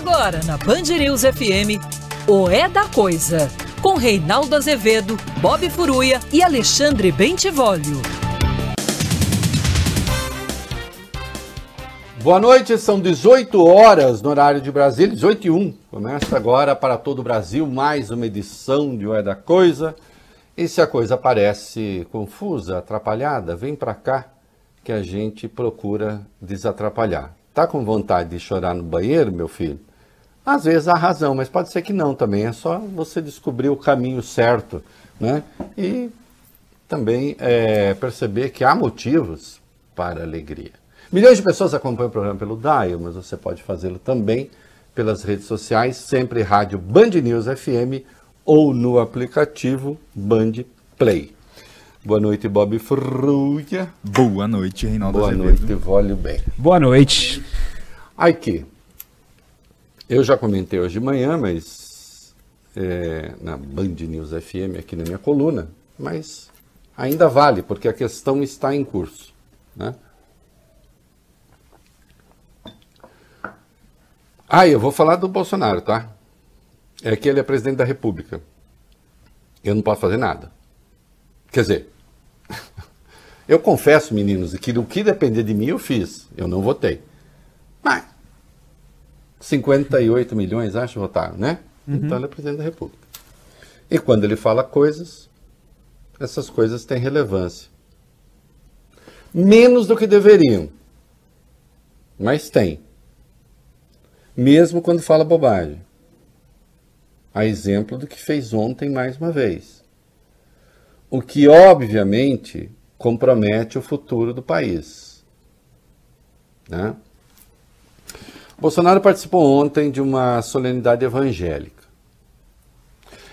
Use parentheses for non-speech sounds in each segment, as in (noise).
Agora na Band News FM, o É da Coisa, com Reinaldo Azevedo, Bob Furuia e Alexandre Bentivolio. Boa noite, são 18 horas no horário de Brasília, 18 e 1. Começa agora para todo o Brasil mais uma edição de O É da Coisa. E se a coisa parece confusa, atrapalhada, vem para cá que a gente procura desatrapalhar. Tá com vontade de chorar no banheiro, meu filho? Às vezes há razão, mas pode ser que não também. É só você descobrir o caminho certo, né? E também é, perceber que há motivos para alegria. Milhões de pessoas acompanham o programa pelo Dial, mas você pode fazê-lo também pelas redes sociais, sempre rádio Band News FM ou no aplicativo Band Play. Boa noite, Bob Fruia. Boa noite, Reinaldo Boa Azevedo. noite, Vólio Bem. Boa noite. Aqui, eu já comentei hoje de manhã, mas é, na Band News FM, aqui na minha coluna, mas ainda vale, porque a questão está em curso. Né? Ah, eu vou falar do Bolsonaro, tá? É que ele é presidente da República. Eu não posso fazer nada. Quer dizer, (laughs) eu confesso, meninos, que o que depender de mim eu fiz. Eu não votei. Mas 58 milhões, acho, votaram, né? Então ele é presidente da República. E quando ele fala coisas, essas coisas têm relevância. Menos do que deveriam. Mas tem. Mesmo quando fala bobagem. A exemplo do que fez ontem mais uma vez. O que, obviamente, compromete o futuro do país. Né? Bolsonaro participou ontem de uma solenidade evangélica.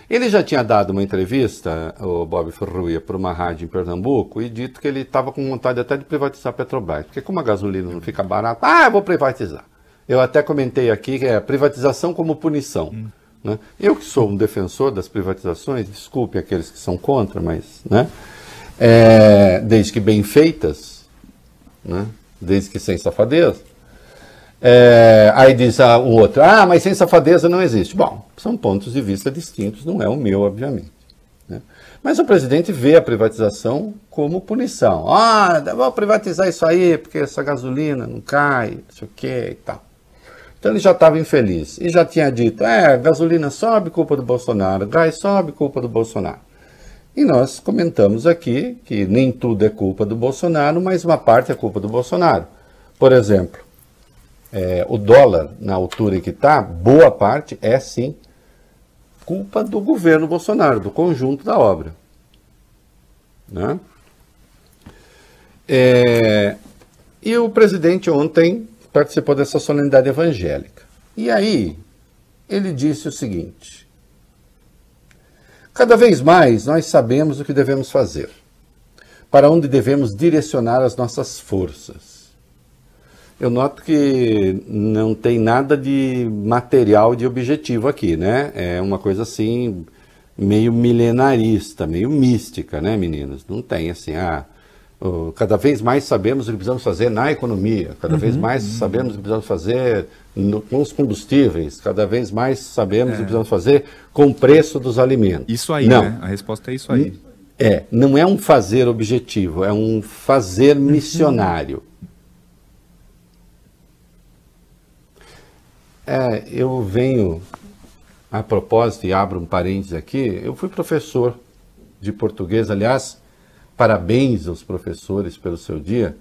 Ele já tinha dado uma entrevista, o Bob Ferruia, para uma rádio em Pernambuco e dito que ele estava com vontade até de privatizar a Petrobras, porque como a gasolina não fica barata, ah, eu vou privatizar. Eu até comentei aqui que é privatização como punição. Hum. Né? Eu que sou um defensor das privatizações, desculpe aqueles que são contra, mas né? É, desde que bem feitas, né? desde que sem safadeza. É, aí diz ah, o outro, ah, mas sem safadeza não existe. Bom, são pontos de vista distintos, não é o meu, obviamente. né? Mas o presidente vê a privatização como punição. Ah, vou privatizar isso aí, porque essa gasolina não cai, não sei o que e tal. Então ele já estava infeliz e já tinha dito: é, gasolina sobe, culpa do Bolsonaro, gás sobe, culpa do Bolsonaro. E nós comentamos aqui que nem tudo é culpa do Bolsonaro, mas uma parte é culpa do Bolsonaro. Por exemplo, é, o dólar, na altura em que está, boa parte é sim culpa do governo Bolsonaro, do conjunto da obra. Né? É, e o presidente ontem participou dessa solenidade evangélica. E aí, ele disse o seguinte: Cada vez mais nós sabemos o que devemos fazer, para onde devemos direcionar as nossas forças. Eu noto que não tem nada de material de objetivo aqui, né? É uma coisa assim, meio milenarista, meio mística, né, meninas? Não tem assim, ah, cada vez mais sabemos o que precisamos fazer na economia, cada Uhum, vez mais sabemos o que precisamos fazer no, com os combustíveis, cada vez mais sabemos o que precisamos fazer com o preço dos alimentos. Isso aí, não. né? A resposta é isso aí. É, não é um fazer objetivo, é um fazer missionário. É, eu venho, a propósito, e abro um parênteses aqui, eu fui professor de português, aliás, parabéns aos professores pelo seu dia.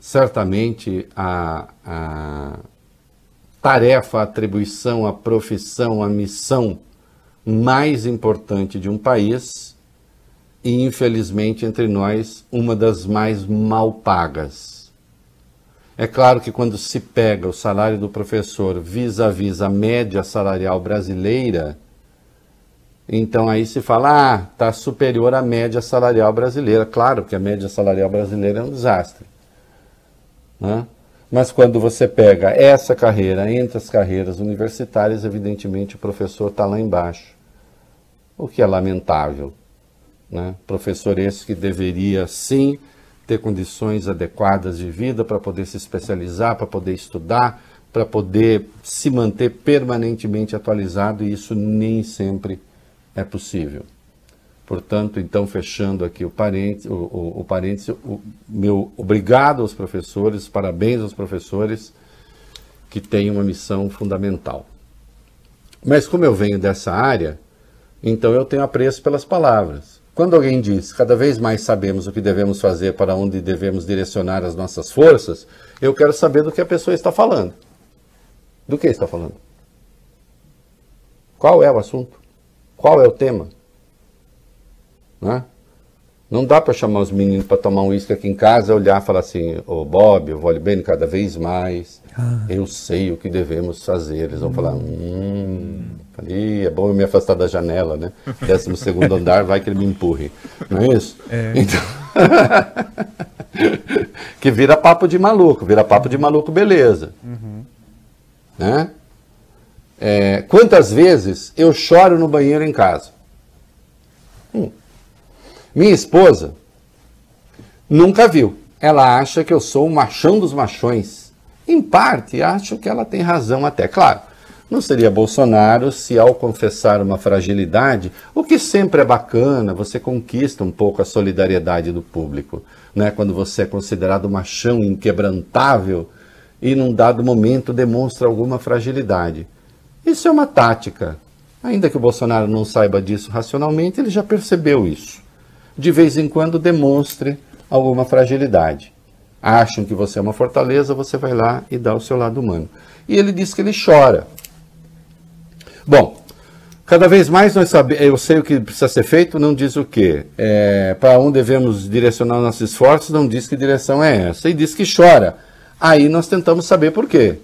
Certamente a, a tarefa, a atribuição, a profissão, a missão mais importante de um país e, infelizmente, entre nós, uma das mais mal pagas. É claro que quando se pega o salário do professor vis-à-vis a média salarial brasileira, então aí se fala, ah, está superior à média salarial brasileira. Claro que a média salarial brasileira é um desastre. Né? Mas quando você pega essa carreira entre as carreiras universitárias, evidentemente o professor está lá embaixo. O que é lamentável. Né? Professor esse que deveria sim ter condições adequadas de vida para poder se especializar, para poder estudar, para poder se manter permanentemente atualizado e isso nem sempre é possível. Portanto, então, fechando aqui o parênteses, o, o, o, parênteses, o meu obrigado aos professores, parabéns aos professores que têm uma missão fundamental. Mas como eu venho dessa área, então eu tenho apreço pelas palavras. Quando alguém diz, cada vez mais sabemos o que devemos fazer, para onde devemos direcionar as nossas forças, eu quero saber do que a pessoa está falando. Do que está falando? Qual é o assunto? Qual é o tema? Né? Não dá para chamar os meninos para tomar um uísque aqui em casa, olhar e falar assim, ô oh, Bob, eu vou bem cada vez mais, ah. eu sei o que devemos fazer. Eles vão hum. falar, hum, ali é bom eu me afastar da janela, né? (laughs) Décimo segundo andar, vai que ele me empurre. Não é isso? É. Então... (laughs) que vira papo de maluco, vira papo de maluco, beleza. Uhum. Né? É, quantas vezes eu choro no banheiro em casa? Hum. Minha esposa nunca viu. Ela acha que eu sou o machão dos machões. Em parte, acho que ela tem razão até. Claro, não seria Bolsonaro se, ao confessar uma fragilidade, o que sempre é bacana, você conquista um pouco a solidariedade do público. Né? Quando você é considerado machão inquebrantável e, num dado momento, demonstra alguma fragilidade. Isso é uma tática. Ainda que o Bolsonaro não saiba disso racionalmente, ele já percebeu isso de vez em quando demonstre alguma fragilidade. Acham que você é uma fortaleza, você vai lá e dá o seu lado humano. E ele diz que ele chora. Bom, cada vez mais nós sabemos, eu sei o que precisa ser feito, não diz o quê. É, para onde devemos direcionar nossos esforços, não diz que direção é essa. E diz que chora. Aí nós tentamos saber por quê.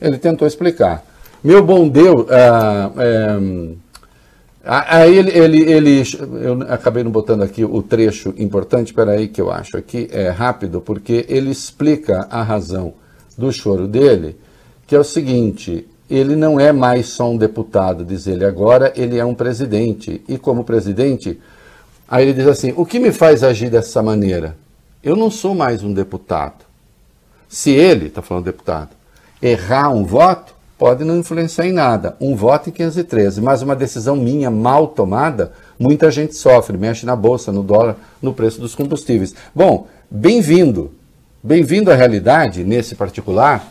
Ele tentou explicar. Meu bom Deus, ah, é, Aí ele, ele, ele, eu acabei não botando aqui o trecho importante, espera aí que eu acho aqui, é rápido, porque ele explica a razão do choro dele, que é o seguinte, ele não é mais só um deputado, diz ele, agora ele é um presidente, e como presidente, aí ele diz assim, o que me faz agir dessa maneira? Eu não sou mais um deputado. Se ele, está falando deputado, errar um voto, pode não influenciar em nada. Um voto em 513, mas uma decisão minha mal tomada, muita gente sofre, mexe na bolsa, no dólar, no preço dos combustíveis. Bom, bem-vindo. Bem-vindo à realidade nesse particular,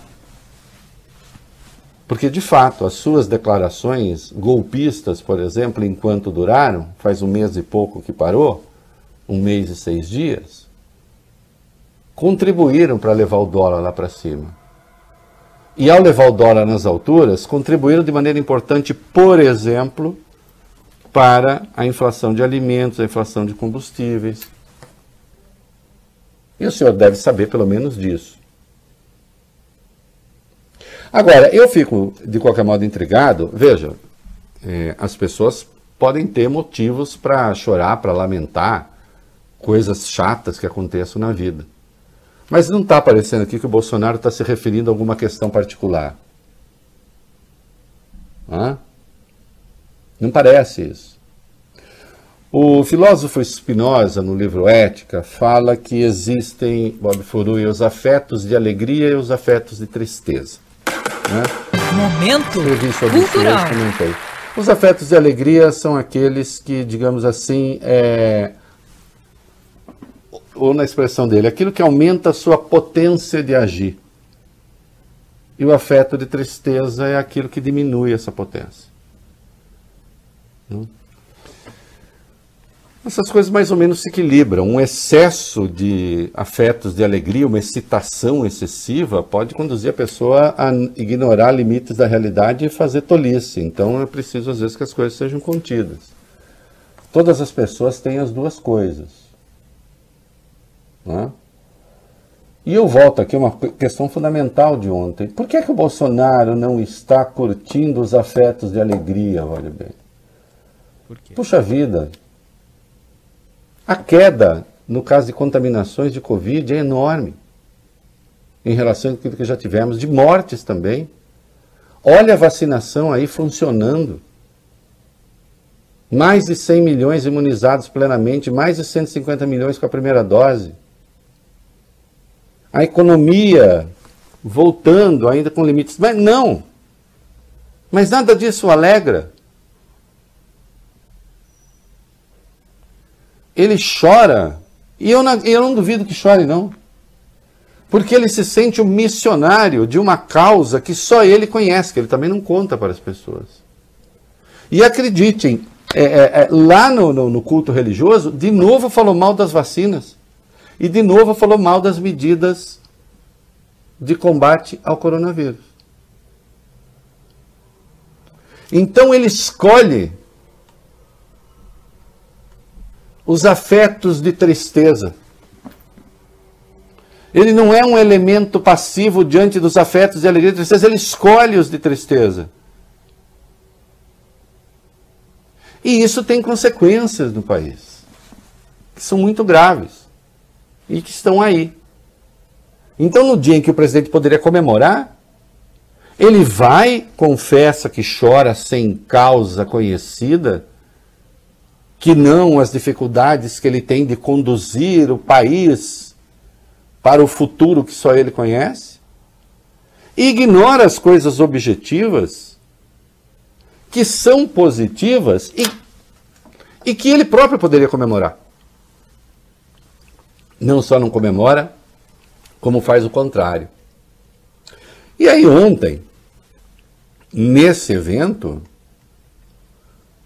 porque de fato as suas declarações golpistas, por exemplo, enquanto duraram, faz um mês e pouco que parou, um mês e seis dias, contribuíram para levar o dólar lá para cima e ao levar o dólar nas alturas, contribuíram de maneira importante, por exemplo, para a inflação de alimentos, a inflação de combustíveis. E o senhor deve saber pelo menos disso. Agora, eu fico de qualquer modo intrigado. Veja, é, as pessoas podem ter motivos para chorar, para lamentar coisas chatas que aconteçam na vida. Mas não está aparecendo aqui que o Bolsonaro está se referindo a alguma questão particular. Hã? Não parece isso. O filósofo Spinoza, no livro Ética, fala que existem, Bob Furui, os afetos de alegria e os afetos de tristeza. Né? Momento cultural. Os afetos de alegria são aqueles que, digamos assim, é, ou na expressão dele, aquilo que aumenta a sua potência de agir. E o afeto de tristeza é aquilo que diminui essa potência. Essas coisas mais ou menos se equilibram. Um excesso de afetos de alegria, uma excitação excessiva, pode conduzir a pessoa a ignorar limites da realidade e fazer tolice. Então é preciso, às vezes, que as coisas sejam contidas. Todas as pessoas têm as duas coisas. Né? E eu volto aqui uma questão fundamental de ontem. Por que, é que o Bolsonaro não está curtindo os afetos de alegria, olha bem? Puxa vida, a queda no caso de contaminações de Covid é enorme em relação àquilo que já tivemos, de mortes também. Olha a vacinação aí funcionando. Mais de 100 milhões imunizados plenamente, mais de 150 milhões com a primeira dose a economia voltando ainda com limites. Mas não! Mas nada disso alegra. Ele chora, e eu não, eu não duvido que chore, não. Porque ele se sente um missionário de uma causa que só ele conhece, que ele também não conta para as pessoas. E acreditem, é, é, é, lá no, no, no culto religioso, de novo falou mal das vacinas. E de novo falou mal das medidas de combate ao coronavírus. Então ele escolhe os afetos de tristeza. Ele não é um elemento passivo diante dos afetos de alegria e tristeza, ele escolhe os de tristeza. E isso tem consequências no país, que são muito graves e que estão aí. Então, no dia em que o presidente poderia comemorar, ele vai, confessa que chora sem causa conhecida, que não as dificuldades que ele tem de conduzir o país para o futuro que só ele conhece, ignora as coisas objetivas que são positivas e, e que ele próprio poderia comemorar. Não só não comemora, como faz o contrário. E aí, ontem, nesse evento,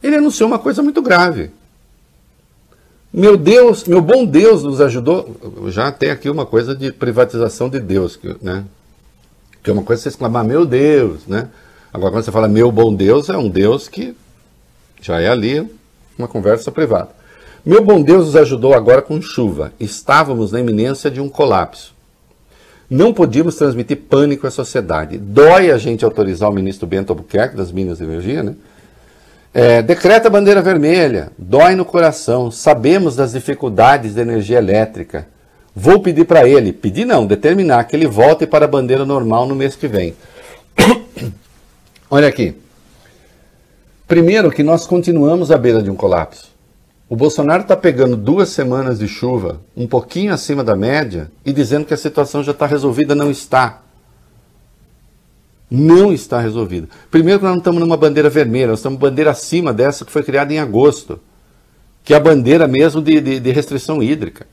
ele anunciou uma coisa muito grave. Meu Deus, meu bom Deus nos ajudou. Já tem aqui uma coisa de privatização de Deus, né? Que é uma coisa você exclamar, meu Deus, né? Agora, quando você fala meu bom Deus, é um Deus que já é ali uma conversa privada. Meu bom Deus nos ajudou agora com chuva. Estávamos na iminência de um colapso. Não podíamos transmitir pânico à sociedade. Dói a gente autorizar o ministro Bento Albuquerque, das Minas de Energia, né? É, decreta a bandeira vermelha. Dói no coração. Sabemos das dificuldades da energia elétrica. Vou pedir para ele, pedir não, determinar que ele volte para a bandeira normal no mês que vem. (coughs) Olha aqui. Primeiro que nós continuamos à beira de um colapso. O Bolsonaro está pegando duas semanas de chuva, um pouquinho acima da média, e dizendo que a situação já está resolvida. Não está. Não está resolvida. Primeiro que nós não estamos numa bandeira vermelha, nós estamos bandeira acima dessa que foi criada em agosto, que é a bandeira mesmo de, de, de restrição hídrica.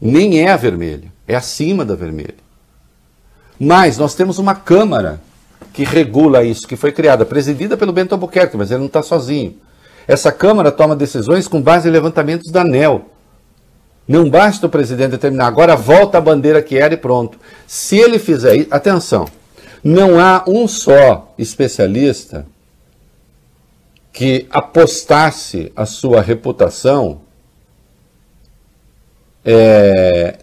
Nem é a vermelha, é acima da vermelha. Mas nós temos uma Câmara que regula isso, que foi criada, presidida pelo Bento Albuquerque, mas ele não está sozinho. Essa Câmara toma decisões com base em levantamentos da ANEL. Não basta o presidente determinar, agora volta a bandeira que era e pronto. Se ele fizer isso, atenção, não há um só especialista que apostasse a sua reputação é,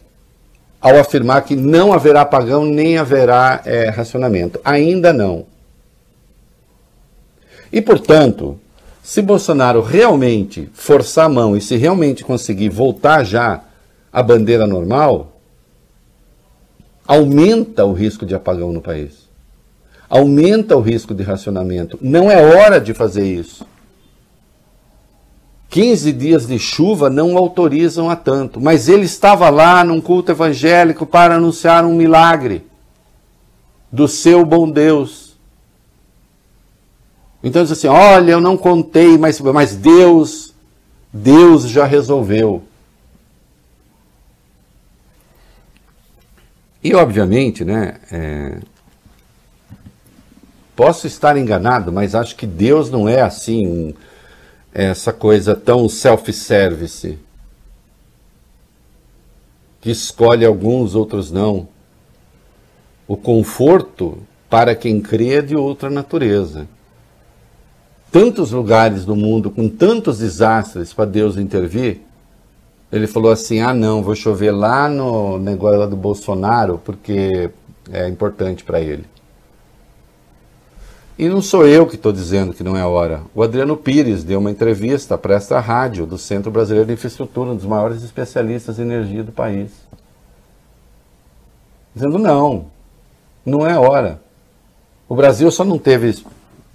ao afirmar que não haverá apagão nem haverá é, racionamento. Ainda não. E, portanto, se Bolsonaro realmente forçar a mão e se realmente conseguir voltar já à bandeira normal, aumenta o risco de apagão no país. Aumenta o risco de racionamento. Não é hora de fazer isso. 15 dias de chuva não autorizam a tanto, mas ele estava lá num culto evangélico para anunciar um milagre do seu bom Deus. Então diz assim: olha, eu não contei, mas, mas Deus, Deus já resolveu. E obviamente, né, é, posso estar enganado, mas acho que Deus não é assim essa coisa tão self-service, que escolhe alguns, outros não. O conforto, para quem crê, é de outra natureza. Tantos lugares no mundo com tantos desastres para Deus intervir, ele falou assim: ah, não, vou chover lá no negócio lá do Bolsonaro, porque é importante para ele. E não sou eu que estou dizendo que não é hora. O Adriano Pires deu uma entrevista para esta rádio do Centro Brasileiro de Infraestrutura, um dos maiores especialistas em energia do país. Dizendo não, não é hora. O Brasil só não teve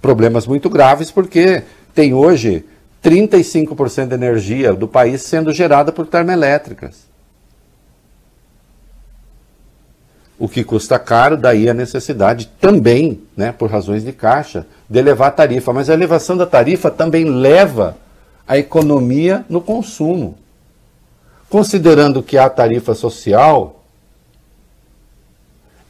problemas muito graves porque tem hoje 35% da energia do país sendo gerada por termoelétricas. O que custa caro, daí a necessidade também, né, por razões de caixa, de elevar a tarifa. Mas a elevação da tarifa também leva a economia no consumo. Considerando que a tarifa social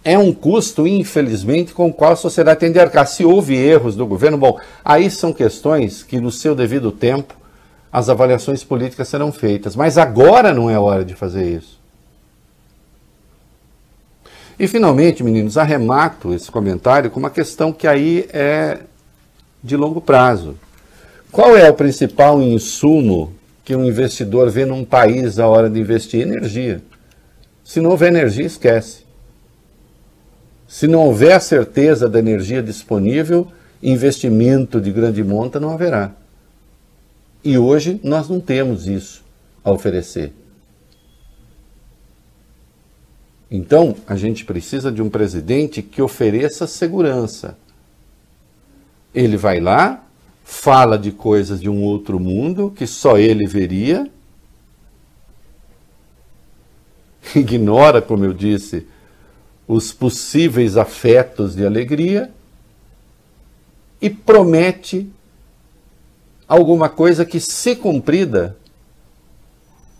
é um custo, infelizmente, com o qual a sociedade tem de arcar. Se houve erros do governo, bom, aí são questões que, no seu devido tempo, as avaliações políticas serão feitas. Mas agora não é hora de fazer isso. E, finalmente, meninos, arremato esse comentário com uma questão que aí é de longo prazo. Qual é o principal insumo que um investidor vê num país a hora de investir? Energia. Se não houver energia, esquece. Se não houver certeza da energia disponível, investimento de grande monta não haverá. E hoje nós não temos isso a oferecer. Então, a gente precisa de um presidente que ofereça segurança. Ele vai lá, fala de coisas de um outro mundo que só ele veria, (laughs) ignora, como eu disse, os possíveis afetos de alegria e promete alguma coisa que, se cumprida,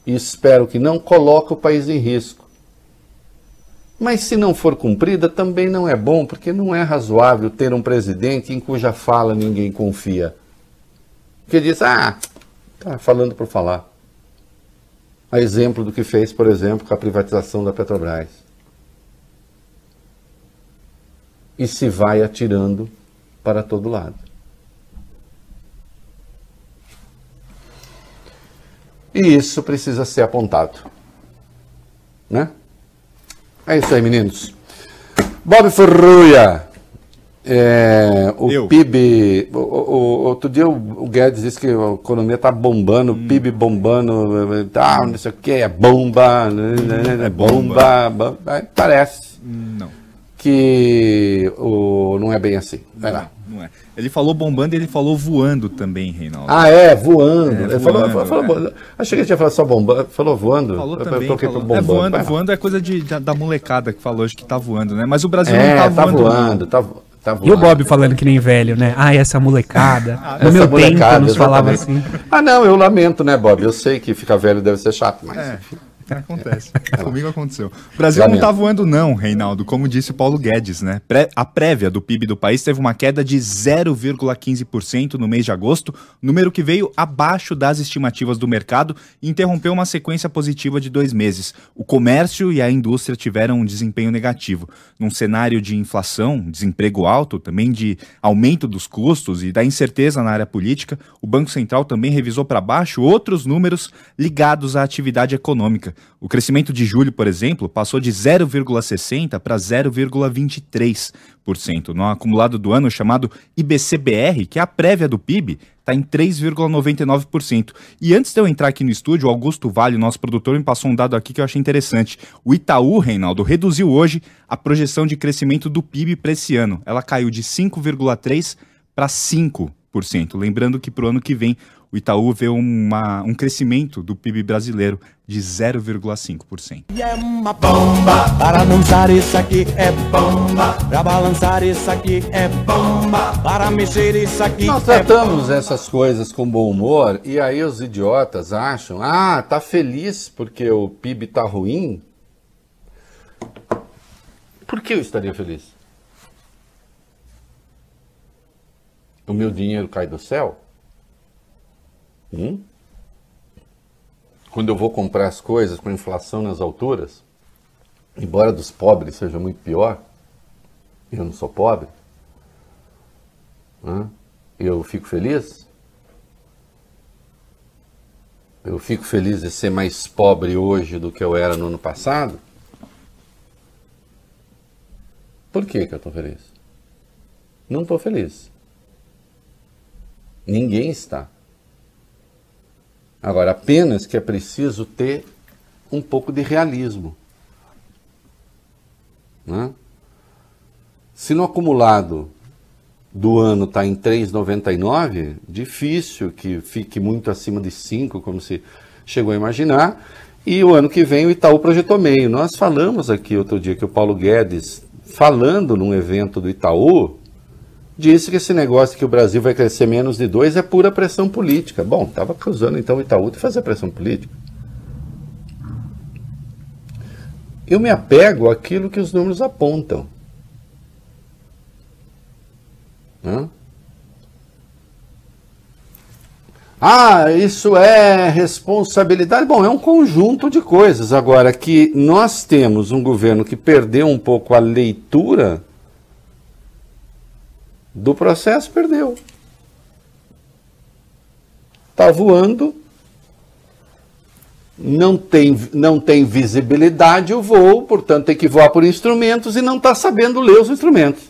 e espero que não, coloque o país em risco. Mas se não for cumprida, também não é bom, porque não é razoável ter um presidente em cuja fala ninguém confia. Que diz, ah, tá falando por falar. A exemplo do que fez, por exemplo, com a privatização da Petrobras. E se vai atirando para todo lado. E isso precisa ser apontado. Né? É isso aí, meninos. Bob Ferruia. É, o Eu. PIB. O, o, outro dia o, Guedes disse que a economia está bombando, hum. o PIB bombando, tá, não sei o que, é bomba, né, né, né, é bomba. bomba. Parece. Não que o, não é bem assim. Vai não, lá. Não é. Ele falou bombando e ele falou voando também, Reinaldo. Ah, é, voando. É, ele voando, falou, falou, é. Achei que ele tinha falado só bombando. Falou voando. Falou eu, também. Eu falou, bombando. É, voando, voando é coisa de, de, da molecada que falou hoje que tá voando, né? Mas o Brasil é, não tá, tá voando. voando tá, tá voando. E o Bob falando que nem velho, né? Ah, essa molecada. (laughs) Ah, no essa meu molecada, tempo nos falava assim. Ah, não, eu lamento, né, Bob? Eu sei que ficar velho deve ser chato, mas. É. Enfim. Acontece. (laughs) Comigo aconteceu. O Brasil não está voando, não, Reinaldo, como disse Paulo Guedes, né? a prévia do PIB do país teve uma queda de 0,15% no mês de agosto, número que veio abaixo das estimativas do mercado e interrompeu uma sequência positiva de dois meses. O comércio e a indústria tiveram um desempenho negativo. Num cenário de inflação, desemprego alto, também de aumento dos custos e da incerteza na área política, o Banco Central também revisou para baixo outros números ligados à atividade econômica. O crescimento de julho, por exemplo, passou de 0,60% para 0,23%. No acumulado do ano chamado IBCBR, que é a prévia do PIB, está em 3,99%. E antes de eu entrar aqui no estúdio, o Augusto Vale, nosso produtor, me passou um dado aqui que eu achei interessante. O Itaú, Reinaldo, reduziu hoje a projeção de crescimento do PIB para esse ano. Ela caiu de 5,3% para 5%. Lembrando que para o ano que vem o Itaú vê uma, um crescimento do PIB brasileiro de 0,5%. É uma bomba, para dançar isso aqui é bomba, para balançar isso aqui é bomba, para mexer isso aqui Nós é tratamos é essas coisas com bom humor e aí os idiotas acham, ah, tá feliz porque o PIB tá ruim? Por que eu estaria feliz? O meu dinheiro cai do céu? Hum? Quando eu vou comprar as coisas com inflação nas alturas, embora dos pobres seja muito pior, eu não sou pobre, né? eu fico feliz. Eu fico feliz de ser mais pobre hoje do que eu era no ano passado. Por que, que eu estou feliz? Não estou feliz. Ninguém está. Agora, apenas que é preciso ter um pouco de realismo. Né? Se no acumulado do ano está em 3,99, difícil que fique muito acima de 5, como se chegou a imaginar. E o ano que vem o Itaú projetou meio. Nós falamos aqui outro dia que o Paulo Guedes, falando num evento do Itaú, disse que esse negócio que o Brasil vai crescer menos de dois é pura pressão política. Bom, estava acusando então o Itaú de fazer pressão política. Eu me apego àquilo que os números apontam. Hã? Ah, isso é responsabilidade. Bom, é um conjunto de coisas. Agora, que nós temos um governo que perdeu um pouco a leitura do processo, perdeu. Está voando, não tem, não tem visibilidade o voo, portanto tem que voar por instrumentos e não está sabendo ler os instrumentos.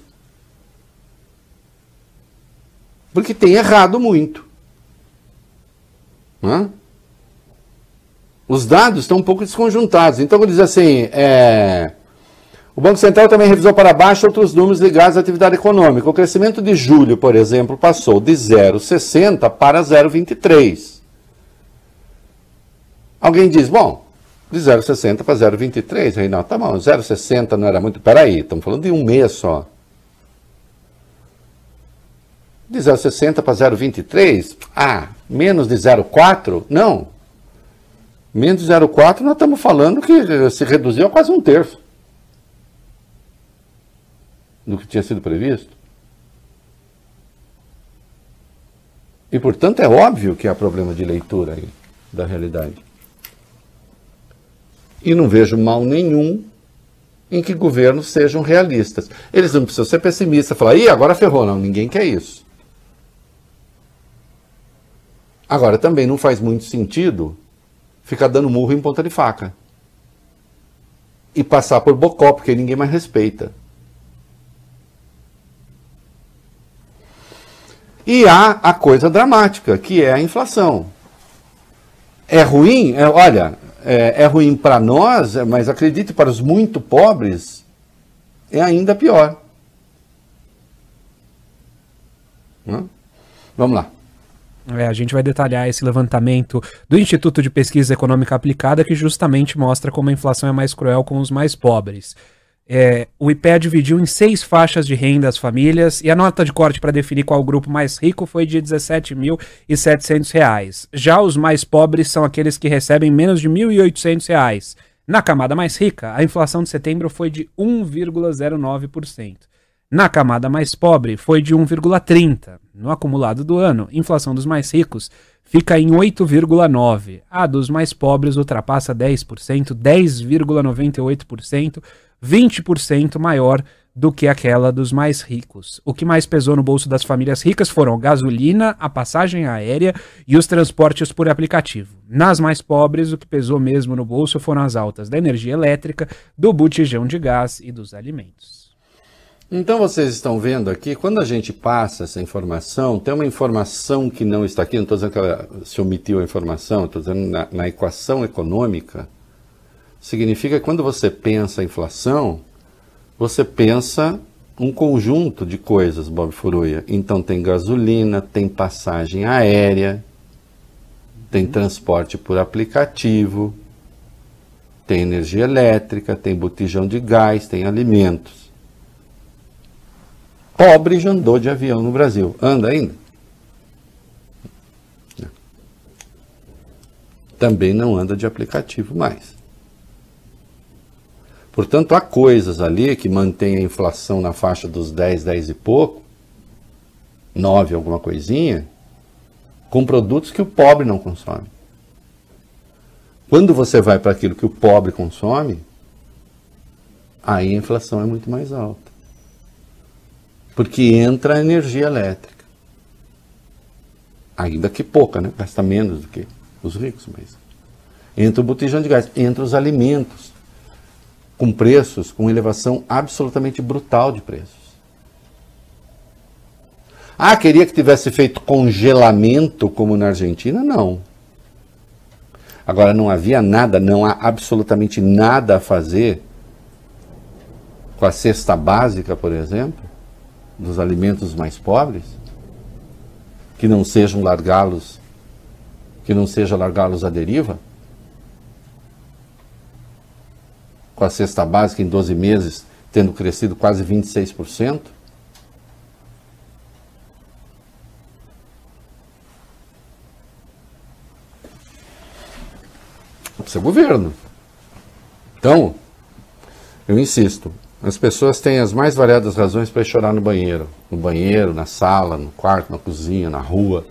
Porque tem errado muito. Os dados estão um pouco desconjuntados. Então, quando diz assim, é, o Banco Central também revisou para baixo outros números ligados à atividade econômica. O crescimento de julho, por exemplo, passou de 0,60 para 0,23. Alguém diz, bom, de 0,60 para 0,23, Reinaldo, tá bom, 0,60 não era muito. Peraí, estamos falando de um mês só. De 0,60 para 0,23? Ah, menos de 0,4? Não. Menos de 0,4 nós estamos falando que se reduziu a quase um terço do que tinha sido previsto. E, portanto, é óbvio que há problema de leitura aí da realidade. E não vejo mal nenhum em que governos sejam realistas. Eles não precisam ser pessimistas, falar, ih, agora ferrou. Não, ninguém quer isso. Agora, também não faz muito sentido ficar dando murro em ponta de faca. E passar por bocó, porque ninguém mais respeita. E há a coisa dramática, que é a inflação. É ruim? É, olha, é, é ruim para nós, mas acredite, para os muito pobres, é ainda pior. Hum? Vamos lá. É, a gente vai detalhar esse levantamento do Instituto de Pesquisa Econômica Aplicada, que justamente mostra como a inflação é mais cruel com os mais pobres. É, o IPEA dividiu em seis faixas de renda as famílias e a nota de corte para definir qual grupo mais rico foi de R$ 17.700. Já os mais pobres são aqueles que recebem menos de R$ 1.800. Na camada mais rica, a inflação de setembro foi de 1,09%. Na camada mais pobre, foi de 1,30%. No acumulado do ano, inflação dos mais ricos fica em 8,9%. A dos mais pobres ultrapassa 10%, 10,98%, 20% maior do que aquela dos mais ricos. O que mais pesou no bolso das famílias ricas foram a gasolina, a passagem aérea e os transportes por aplicativo. Nas mais pobres, o que pesou mesmo no bolso foram as altas da energia elétrica, do botijão de gás e dos alimentos. Então vocês estão vendo aqui, quando a gente passa essa informação, tem uma informação que não está aqui, não estou dizendo que ela se omitiu a informação, estou dizendo na, na equação econômica, significa que quando você pensa inflação, você pensa um conjunto de coisas, Bob Furuia. Então tem gasolina, tem passagem aérea, tem transporte por aplicativo, tem energia elétrica, tem botijão de gás, tem alimentos. Pobre já andou de avião no Brasil. Anda ainda? Também não anda de aplicativo mais. Portanto, há coisas ali que mantêm a inflação na faixa dos 10, 10 e pouco, 9 alguma coisinha, com produtos que o pobre não consome. Quando você vai para aquilo que o pobre consome, aí a inflação é muito mais alta porque entra a energia elétrica. Ainda que pouca, né? Gasta menos do que os ricos, mas entra o botijão de gás, entra os alimentos com preços, com elevação absolutamente brutal de preços. Ah, queria que tivesse feito congelamento como na Argentina? Não. Agora não havia nada, não há absolutamente nada a fazer com a cesta básica, por exemplo dos alimentos mais pobres, que não sejam largá-los, que não seja largá-los à deriva? Com a cesta básica em 12 meses tendo crescido quase 26%. Isso é governo. Então, eu insisto, as pessoas têm as mais variadas razões para chorar no banheiro. No banheiro, na sala, no quarto, na cozinha, na rua.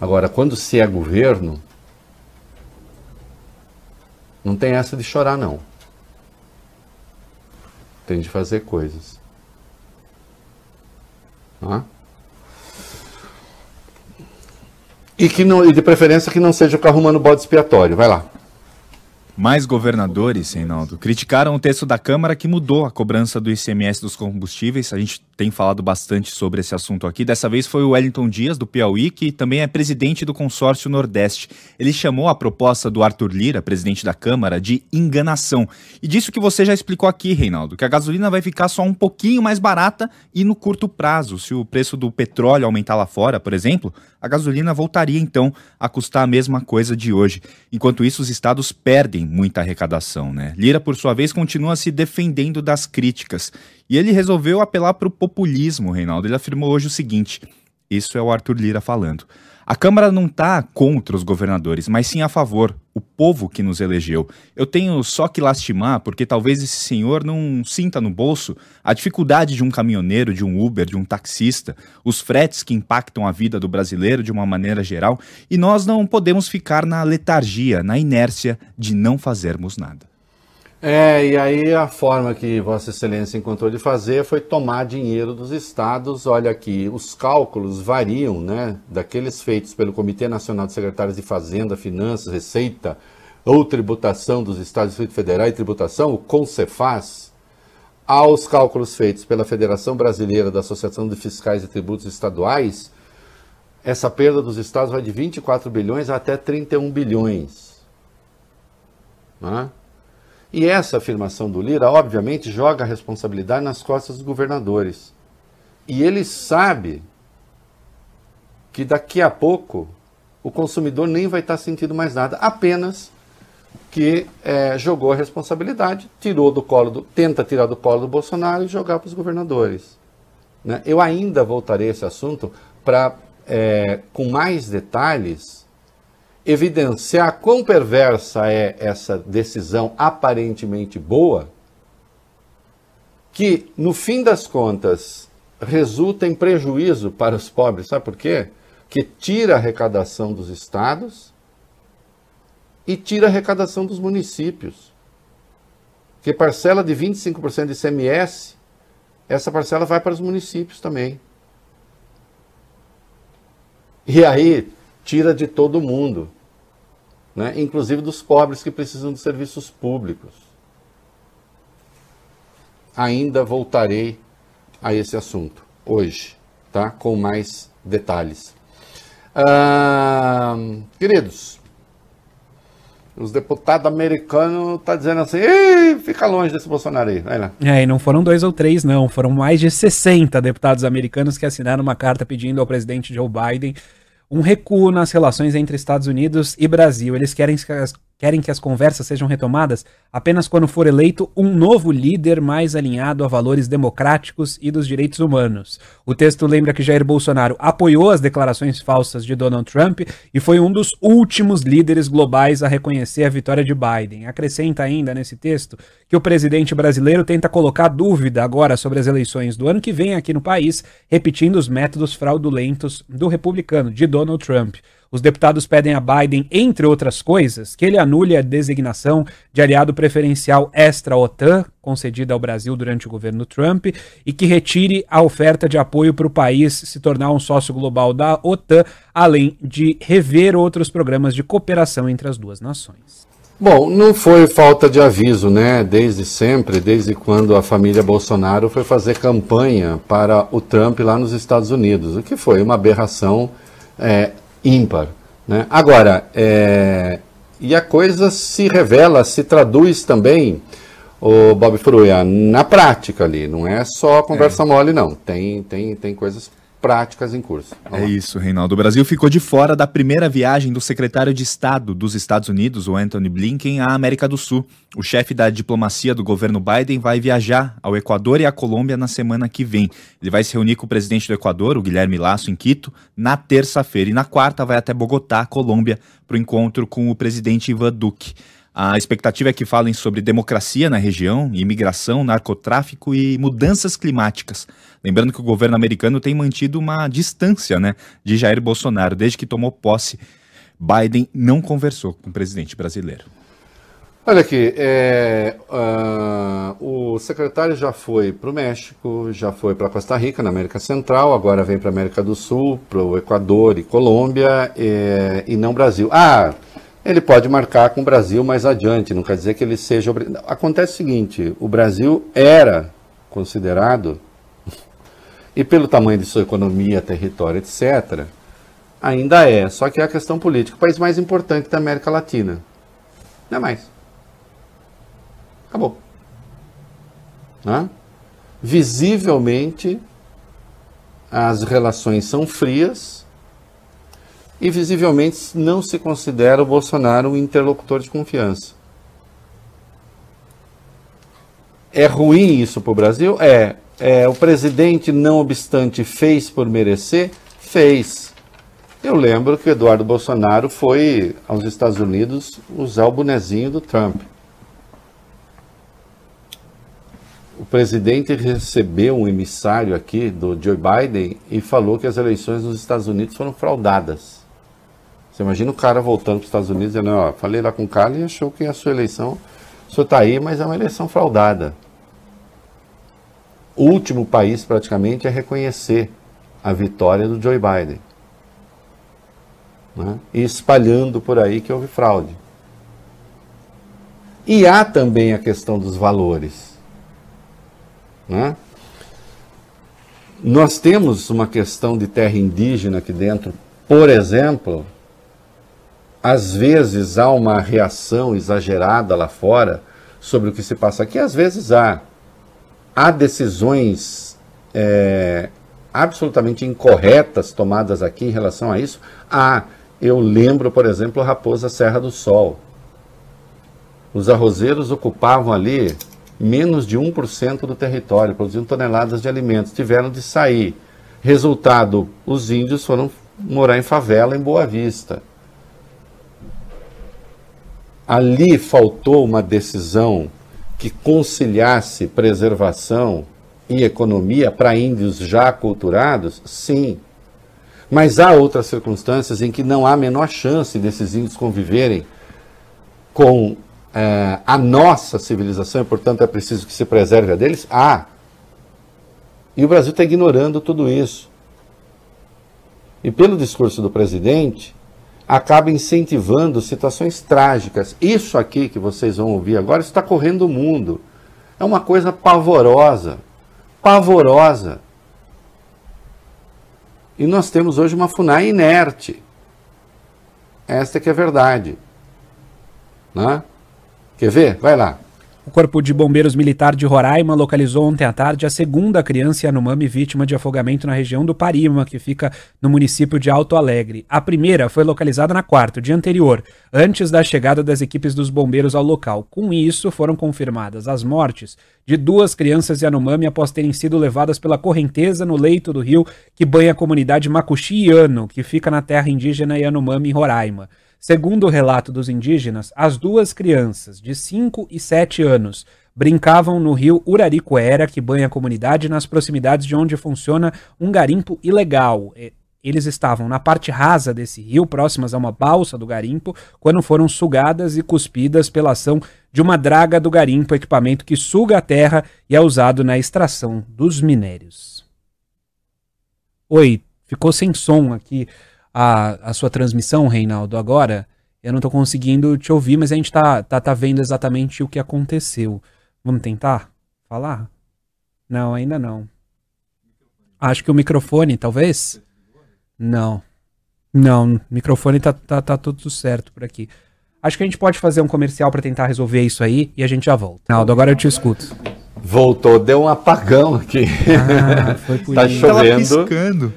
Agora, quando se é governo, não tem essa de chorar, não. Tem de fazer coisas. Ah? E, que não, e de preferência que não seja o carro humano bode expiatório. Vai lá. Mais governadores, Reinaldo, criticaram o texto da Câmara que mudou a cobrança do ICMS dos combustíveis. A gente tem falado bastante sobre esse assunto aqui. Dessa vez foi o Wellington Dias, do Piauí, que também é presidente do consórcio Nordeste. Ele chamou a proposta do Arthur Lira, presidente da Câmara, de enganação. E disse o que você já explicou aqui, Reinaldo, que a gasolina vai ficar só um pouquinho mais barata e no curto prazo. Se o preço do petróleo aumentar lá fora, por exemplo, a gasolina voltaria então a custar a mesma coisa de hoje. Enquanto isso, os estados perdem muita arrecadação, né? Lira, por sua vez, continua se defendendo das críticas. E ele resolveu apelar para o populismo, Reinaldo. Ele afirmou hoje o seguinte: isso é o Arthur Lira falando. A Câmara não está contra os governadores, mas sim a favor, o povo que nos elegeu. Eu tenho só que lastimar, porque talvez esse senhor não sinta no bolso a dificuldade de um caminhoneiro, de um Uber, de um taxista, os fretes que impactam a vida do brasileiro de uma maneira geral, e nós não podemos ficar na letargia, na inércia de não fazermos nada. É, e aí a forma que Vossa Excelência encontrou de fazer foi tomar dinheiro dos estados. Olha aqui, os cálculos variam, né, daqueles feitos pelo Comitê Nacional de Secretários de Fazenda, Finanças, Receita ou Tributação dos Estados Distrito Federal e Tributação, o CONCEFAS, aos cálculos feitos pela Federação Brasileira da Associação de Fiscais e Tributos Estaduais, essa perda dos estados vai de 24 bilhões até 31 bilhões. Né? E essa afirmação do Lira, obviamente, joga a responsabilidade nas costas dos governadores. E ele sabe que daqui a pouco o consumidor nem vai estar sentindo mais nada, apenas que é, jogou a responsabilidade, tirou do colo do, tenta tirar do colo do Bolsonaro e jogar para os governadores. Né? Eu ainda voltarei a esse assunto para, é, com mais detalhes, evidenciar quão perversa é essa decisão aparentemente boa, que no fim das contas resulta em prejuízo para os pobres. Sabe por quê? Que tira a arrecadação dos estados e tira a arrecadação dos municípios. Que parcela de 25% de ICMS, essa parcela vai para os municípios também. E aí tira de todo mundo né? inclusive dos pobres que precisam de serviços públicos. Ainda voltarei a esse assunto hoje, tá? com mais detalhes. Ah, queridos, os deputados americanos estão tá dizendo assim, fica longe desse Bolsonaro aí. Vai lá. É, e não foram dois ou três, não. Foram mais de 60 deputados americanos que assinaram uma carta pedindo ao presidente Joe Biden um recuo nas relações entre Estados Unidos e Brasil. Eles querem que as, querem que as conversas sejam retomadas apenas quando for eleito um novo líder mais alinhado a valores democráticos e dos direitos humanos. O texto lembra que Jair Bolsonaro apoiou as declarações falsas de Donald Trump e foi um dos últimos líderes globais a reconhecer a vitória de Biden. Acrescenta ainda nesse texto que o presidente brasileiro tenta colocar dúvida agora sobre as eleições do ano que vem aqui no país, repetindo os métodos fraudulentos do republicano de Donald Trump. Os deputados pedem a Biden, entre outras coisas, que ele anule a designação de aliado preferencial extra-OTAN concedida ao Brasil durante o governo Trump e que retire a oferta de apoio para o país se tornar um sócio global da OTAN, além de rever outros programas de cooperação entre as duas nações. Bom, não foi falta de aviso, né? Desde sempre, desde quando a família Bolsonaro foi fazer campanha para o Trump lá nos Estados Unidos, o que foi uma aberração é, ímpar. Né? Agora, é, e a coisa se revela, se traduz também, o Bob Fruia, na prática ali, não é só conversa é. mole, não. Tem, tem, tem coisas práticas em curso. Vamos é lá. isso, Reinaldo. O Brasil ficou de fora da primeira viagem do secretário de Estado dos Estados Unidos, o Anthony Blinken, à América do Sul. O chefe da diplomacia do governo Biden vai viajar ao Equador e à Colômbia na semana que vem. Ele vai se reunir com o presidente do Equador, o Guilherme Lasso, em Quito, na terça-feira. E na quarta vai até Bogotá, Colômbia, para o encontro com o presidente Ivan Duque. A expectativa é que falem sobre democracia na região, imigração, narcotráfico e mudanças climáticas. Lembrando que o governo americano tem mantido uma distância né, de Jair Bolsonaro. Desde que tomou posse, Biden não conversou com o presidente brasileiro. Olha aqui, é, uh, o secretário já foi para o México, já foi para Costa Rica, na América Central, agora vem para a América do Sul, para o Equador e Colômbia, é, e não Brasil. Ah, ele pode marcar com o Brasil mais adiante, não quer dizer que ele seja. Acontece o seguinte: o Brasil era considerado, e pelo tamanho de sua economia, território, etc., ainda é. Só que é a questão política. O país mais importante da América Latina. Não é mais. Acabou. Né? Visivelmente, as relações são frias e visivelmente não se considera o Bolsonaro um interlocutor de confiança. É ruim isso para o Brasil? É. é. O presidente, não obstante, fez por merecer? Fez. Eu lembro que o Eduardo Bolsonaro foi aos Estados Unidos usar o bonezinho do Trump. O presidente recebeu um emissário aqui do Joe Biden e falou que as eleições nos Estados Unidos foram fraudadas. Você imagina o cara voltando para os Estados Unidos dizendo, ó, falei lá com o cara e achou que a sua eleição, o senhor está aí, mas é uma eleição fraudada. O último país praticamente a reconhecer a vitória do Joe Biden. Né? E espalhando por aí que houve fraude. E há também a questão dos valores. Né? Nós temos uma questão de terra indígena aqui dentro, por exemplo, às vezes há uma reação exagerada lá fora sobre o que se passa aqui, às vezes há. Há decisões é, absolutamente incorretas tomadas aqui em relação a isso. Há. Eu lembro, por exemplo, a Raposa Serra do Sol. Os arrozeiros ocupavam ali menos de 1% do território, produziam toneladas de alimentos, tiveram de sair. Resultado, os índios foram morar em favela em Boa Vista ali faltou uma decisão que conciliasse preservação e economia para índios já aculturados? Sim. Mas há outras circunstâncias em que não há a menor chance desses índios conviverem com é, a nossa civilização e, portanto, é preciso que se preserve a deles? Há. E o Brasil está ignorando tudo isso. E pelo discurso do presidente, acaba incentivando situações trágicas. Isso aqui que vocês vão ouvir agora está correndo o mundo. É uma coisa pavorosa. Pavorosa. E nós temos hoje uma FUNAI inerte. Esta que é a verdade. Né? Quer ver? Vai lá. O Corpo de Bombeiros Militar de Roraima localizou ontem à tarde a segunda criança Yanomami vítima de afogamento na região do Parima, que fica no município de Alto Alegre. A primeira foi localizada na quarta, o dia anterior, antes da chegada das equipes dos bombeiros ao local. Com isso, foram confirmadas as mortes de duas crianças Yanomami após terem sido levadas pela correnteza no leito do rio que banha a comunidade Macuxiano, que fica na terra indígena Yanomami, em Roraima. Segundo o relato dos indígenas, as duas crianças, de 5 e 7 anos, brincavam no rio Uraricoera, que banha a comunidade, nas proximidades de onde funciona um garimpo ilegal. Eles estavam na parte rasa desse rio, próximas a uma balsa do garimpo, quando foram sugadas e cuspidas pela ação de uma draga do garimpo, equipamento que suga a terra e é usado na extração dos minérios. Oi, ficou sem som aqui a, a sua transmissão, Reinaldo, agora, eu não estou conseguindo te ouvir, mas a gente tá, tá, tá vendo exatamente o que aconteceu. Vamos tentar falar? Não, ainda não. Acho que o microfone, talvez? Não. Não, o microfone tá, tá, tá tudo certo por aqui. Acho que a gente pode fazer um comercial para tentar resolver isso aí e a gente já volta. Reinaldo, agora eu te escuto. Voltou, deu um apagão aqui. Ah, foi (laughs) por tá chovendo. Tava piscando.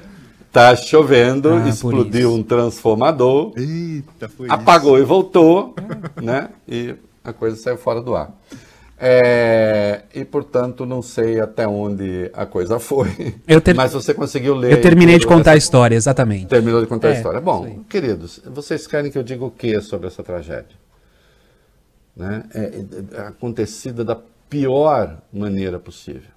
Tá chovendo, ah, explodiu um transformador, Eita, apagou isso. e voltou, né? E a coisa saiu fora do ar. É, e, portanto, não sei até onde a coisa foi. Ter... Mas você conseguiu ler. Eu terminei de contar essa... a história, exatamente. Terminou de contar é, a história. Bom, queridos, vocês querem que eu diga o que sobre essa tragédia? Né? É, é, é acontecida da pior maneira possível.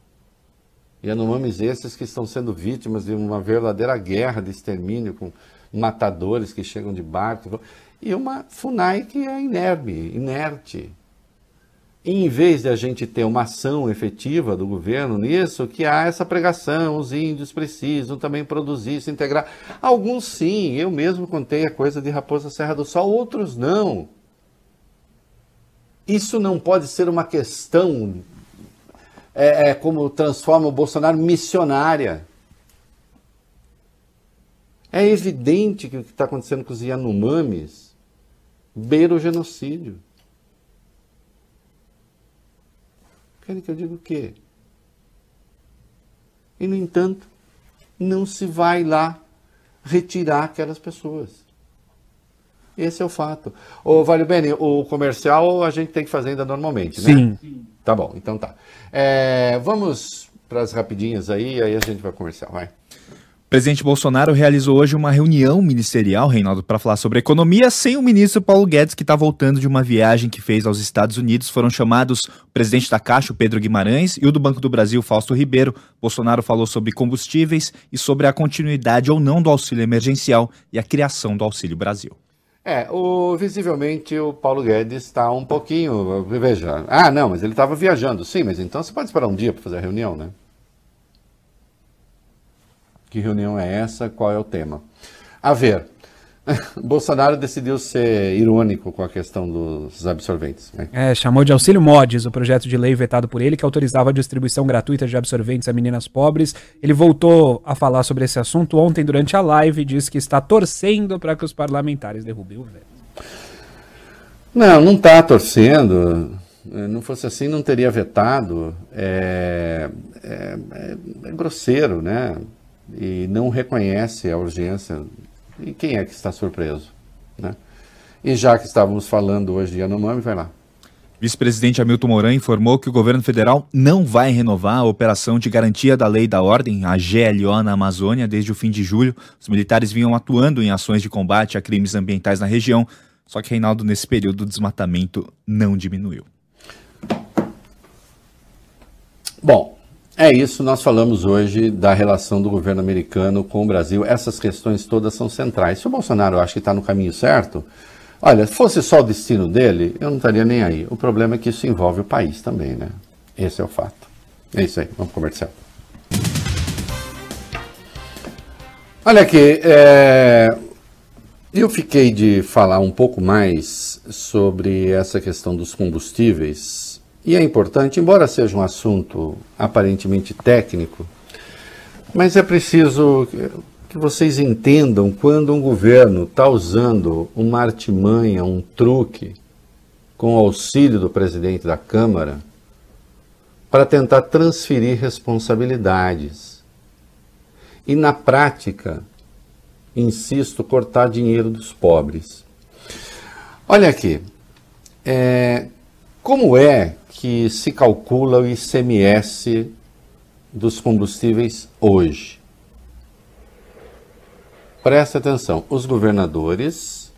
Yanomamis esses que estão sendo vítimas de uma verdadeira guerra de extermínio com matadores que chegam de barco e uma FUNAI que é inerme, inerte. E em vez de a gente ter uma ação efetiva do governo nisso, que há essa pregação, os índios precisam também produzir, se integrar. Alguns sim, eu mesmo contei a coisa de Raposa Serra do Sol, outros não. Isso não pode ser uma questão é, é, como transforma o Bolsonaro missionária. É evidente que o que está acontecendo com os Yanomamis beira o genocídio. Querem que eu diga o quê? E, no entanto, não se vai lá retirar aquelas pessoas. Esse é o fato. Ô, Vale Bene, o comercial a gente tem que fazer ainda normalmente, né? Sim. Tá bom, então tá. É, vamos para as rapidinhas aí, aí a gente vai comercial, vai. O presidente Bolsonaro realizou hoje uma reunião ministerial, Reinaldo, para falar sobre economia, sem o ministro Paulo Guedes, que está voltando de uma viagem que fez aos Estados Unidos. Foram chamados o presidente da Caixa, Pedro Guimarães, e o do Banco do Brasil, Fausto Ribeiro. Bolsonaro falou sobre combustíveis e sobre a continuidade ou não do auxílio emergencial e a criação do Auxílio Brasil. É, o, visivelmente o Paulo Guedes está um pouquinho. Veja. Ah, não, mas ele estava viajando. Sim, mas então você pode esperar um dia para fazer a reunião, né? Que reunião é essa? Qual é o tema? A ver. (laughs) Bolsonaro decidiu ser irônico com a questão dos absorventes. Né? É, chamou de auxílio mods o projeto de lei vetado por ele que autorizava a distribuição gratuita de absorventes a meninas pobres. Ele voltou a falar sobre esse assunto ontem durante a live e disse que está torcendo para que os parlamentares derrubem o veto. Não, não está torcendo. Não fosse assim, não teria vetado. É, é, é, é grosseiro, né? E não reconhece a urgência e quem é que está surpreso? Né? E já que estávamos falando hoje de Yanomami, vai lá. Vice-presidente Hamilton Mourão informou que o governo federal não vai renovar a operação de garantia da lei da ordem, a GLO, na Amazônia, desde o fim de julho. Os militares vinham atuando em ações de combate a crimes ambientais na região, só que, Reinaldo, nesse período, o desmatamento não diminuiu. Bom, é isso, nós falamos hoje da relação do governo americano com o Brasil. Essas questões todas são centrais. Se o Bolsonaro acha que está no caminho certo, olha, fosse só o destino dele, eu não estaria nem aí. O problema é que isso envolve o país também, né? Esse é o fato. É isso aí, vamos comercial. Olha aqui, é... eu fiquei de falar um pouco mais sobre essa questão dos combustíveis e é importante, embora seja um assunto aparentemente técnico, mas é preciso que vocês entendam quando um governo está usando uma artimanha, um truque, com o auxílio do presidente da Câmara, para tentar transferir responsabilidades. E na prática, insisto, cortar dinheiro dos pobres. Olha aqui, é, como é que se calcula o ICMS dos combustíveis hoje. Presta atenção, os governadores,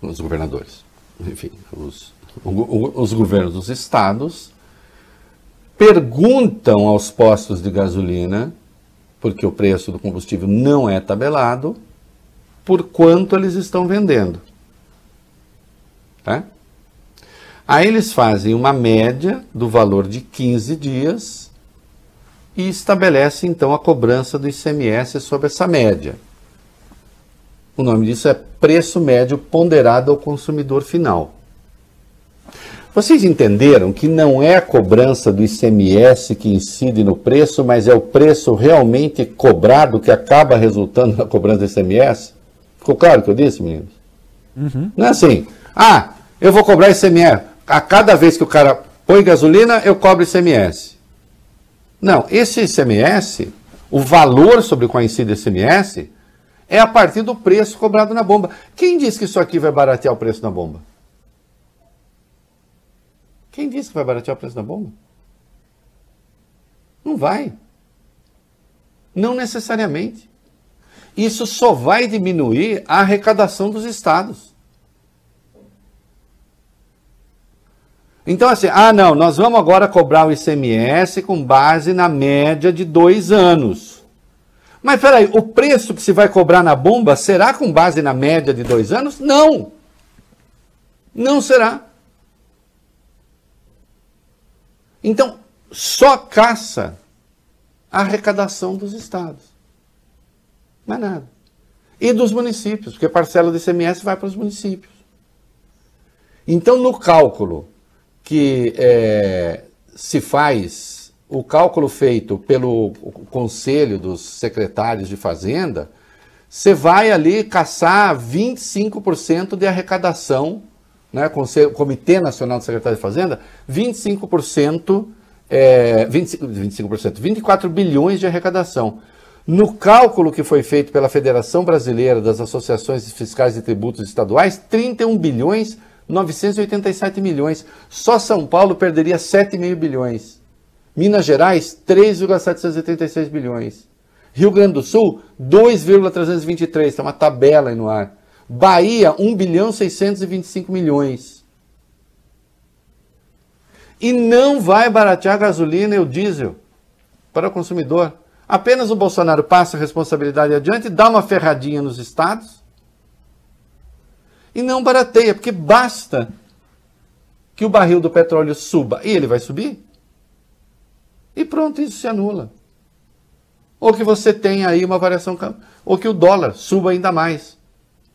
os governadores, enfim, os, os governos dos estados perguntam aos postos de gasolina, porque o preço do combustível não é tabelado, por quanto eles estão vendendo. Tá? Aí eles fazem uma média do valor de 15 dias e estabelecem então a cobrança do ICMS sobre essa média. O nome disso é preço médio ponderado ao consumidor final. Vocês entenderam que não é a cobrança do ICMS que incide no preço, mas é o preço realmente cobrado que acaba resultando na cobrança do ICMS? Ficou claro o que eu disse, meninos? Uhum. Não é assim, ah, eu vou cobrar ICMS a cada vez que o cara põe gasolina, eu cobro ICMS. Não, esse ICMS, o valor sobre o qual incide SMS é a partir do preço cobrado na bomba. Quem disse que isso aqui vai baratear o preço da bomba? Quem disse que vai baratear o preço da bomba? Não vai. Não necessariamente. Isso só vai diminuir a arrecadação dos estados. Então, assim, ah, não, nós vamos agora cobrar o ICMS com base na média de dois anos. Mas peraí, o preço que se vai cobrar na bomba será com base na média de dois anos? Não. Não será. Então, só caça a arrecadação dos estados. Mais nada. E dos municípios, porque parcela do ICMS vai para os municípios. Então, no cálculo que é, se faz o cálculo feito pelo Conselho dos Secretários de Fazenda, você vai ali caçar 25% de arrecadação, né, Conselho, Comitê Nacional de Secretários de Fazenda, 25%, é, 25%, 25%, 24 bilhões de arrecadação. No cálculo que foi feito pela Federação Brasileira das Associações Fiscais e Tributos Estaduais, 31 bilhões 987 milhões. Só São Paulo perderia 7,5 bilhões. Minas Gerais, 3,786 bilhões. Rio Grande do Sul, 2,323. Tem uma tabela aí no ar. Bahia, 1 bilhão 625 milhões. E não vai baratear a gasolina e o diesel para o consumidor. Apenas o Bolsonaro passa a responsabilidade adiante, dá uma ferradinha nos estados e não barateia, porque basta que o barril do petróleo suba e ele vai subir. E pronto, isso se anula. Ou que você tenha aí uma variação, ou que o dólar suba ainda mais.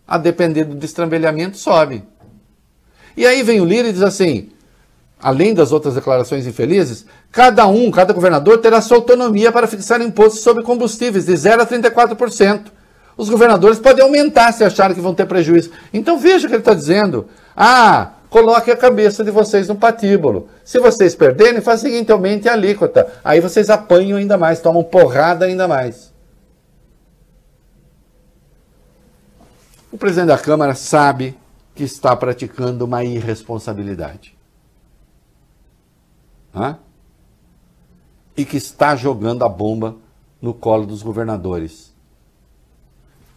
A depender do destrambelhamento, sobe. E aí vem o Lira e diz assim: além das outras declarações infelizes, cada um, cada governador terá sua autonomia para fixar impostos sobre combustíveis de 0 a 34%. Os governadores podem aumentar se acharem que vão ter prejuízo. Então veja o que ele está dizendo. Ah, coloque a cabeça de vocês no patíbulo. Se vocês perderem, faz o seguinte, aumente a alíquota. Aí vocês apanham ainda mais, tomam porrada ainda mais. O presidente da Câmara sabe que está praticando uma irresponsabilidade. Hã? E que está jogando a bomba no colo dos governadores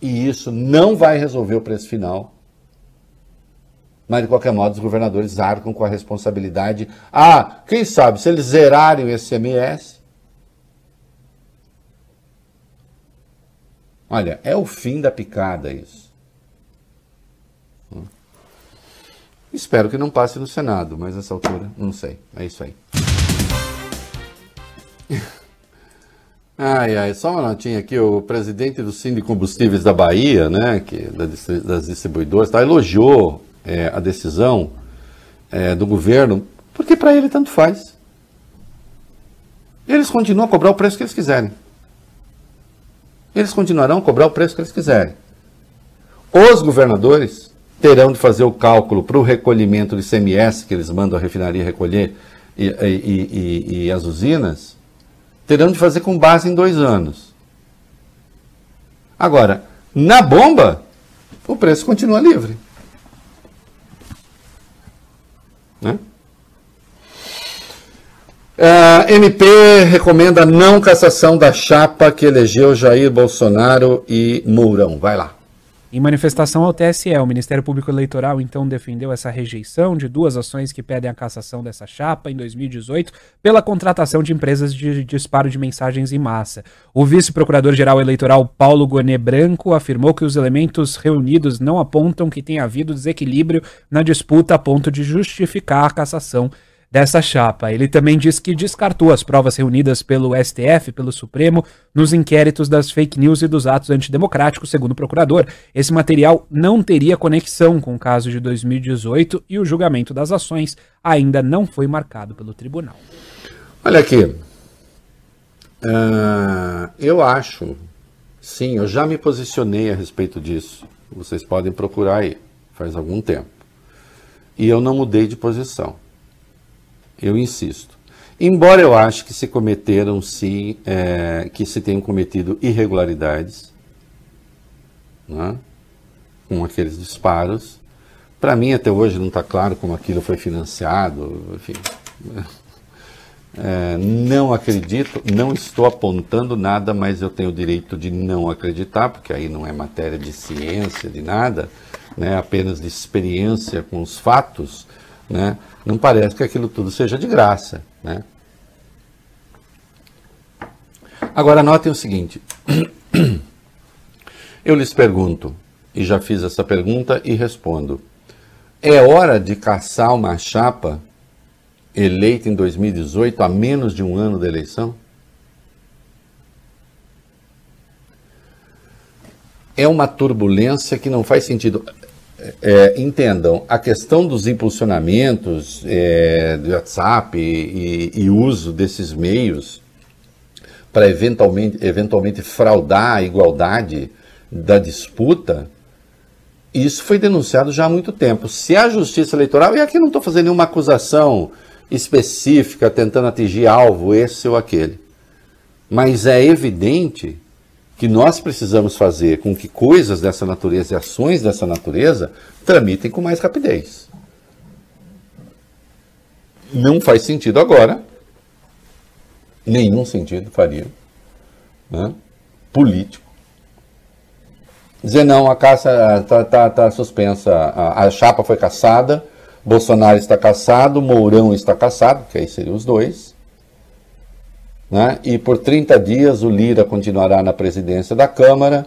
e isso não vai resolver o preço final. Mas, de qualquer modo, os governadores arcam com a responsabilidade. Ah, quem sabe, se eles zerarem o ICMS. Olha, é o fim da picada isso. Espero que não passe no Senado, mas nessa altura, não sei. É isso aí. Ai, ai, só uma notinha aqui, o presidente do Cine Combustíveis da Bahia, né, que, das distribuidoras, tá, elogiou é, a decisão é, do governo, porque para ele tanto faz. Eles continuam a cobrar o preço que eles quiserem. Eles continuarão a cobrar o preço que eles quiserem. Os governadores terão de fazer o cálculo para o recolhimento do ICMS que eles mandam a refinaria recolher e, e, e, e as usinas, terão de fazer com base em dois anos. Agora, na bomba, o preço continua livre. Né? Uh, MP recomenda não cassação da chapa que elegeu Jair Bolsonaro e Mourão. Vai lá. Em manifestação ao TSE, o Ministério Público Eleitoral então defendeu essa rejeição de duas ações que pedem a cassação dessa chapa em 2018 pela contratação de empresas de disparo de mensagens em massa. O vice-procurador-geral eleitoral Paulo Gonet Branco afirmou que os elementos reunidos não apontam que tenha havido desequilíbrio na disputa a ponto de justificar a cassação dessa chapa. Ele também disse que descartou as provas reunidas pelo STF, pelo Supremo, nos inquéritos das fake news e dos atos antidemocráticos, segundo o procurador. Esse material não teria conexão com o caso de 2018 e o julgamento das ações ainda não foi marcado pelo tribunal. Olha aqui. Uh, eu acho, sim, eu já me posicionei a respeito disso. Vocês podem procurar aí, faz algum tempo. E eu não mudei de posição. Eu insisto. Embora eu ache que se cometeram, sim, é, que se tenham cometido irregularidades né, com aqueles disparos, para mim até hoje não está claro como aquilo foi financiado, enfim. (laughs) É, não acredito, não estou apontando nada, mas eu tenho o direito de não acreditar, porque aí não é matéria de ciência, de nada, né, apenas de experiência com os fatos, né, não parece que aquilo tudo seja de graça. Né? Agora, notem o seguinte: (clears throat) eu lhes pergunto, e já fiz essa pergunta e respondo: é hora de caçar uma chapa eleita em 2018, a menos de um ano da eleição? É uma turbulência que não faz sentido. É, entendam, a questão dos impulsionamentos é, do WhatsApp e, e, uso desses meios para eventualmente, eventualmente fraudar a igualdade da disputa, isso foi denunciado já há muito tempo. Se a Justiça Eleitoral, e aqui não estou fazendo nenhuma acusação específica tentando atingir alvo esse ou aquele. Mas é evidente que nós precisamos fazer com que coisas dessa natureza e ações dessa natureza tramitem com mais rapidez. Não faz sentido agora, nenhum sentido faria, né? político, dizer não, a caça está tá, tá suspensa, a, a chapa foi caçada, Bolsonaro está caçado, Mourão está caçado, que aí seriam os dois. Né? E por 30 dias o Lira continuará na presidência da Câmara,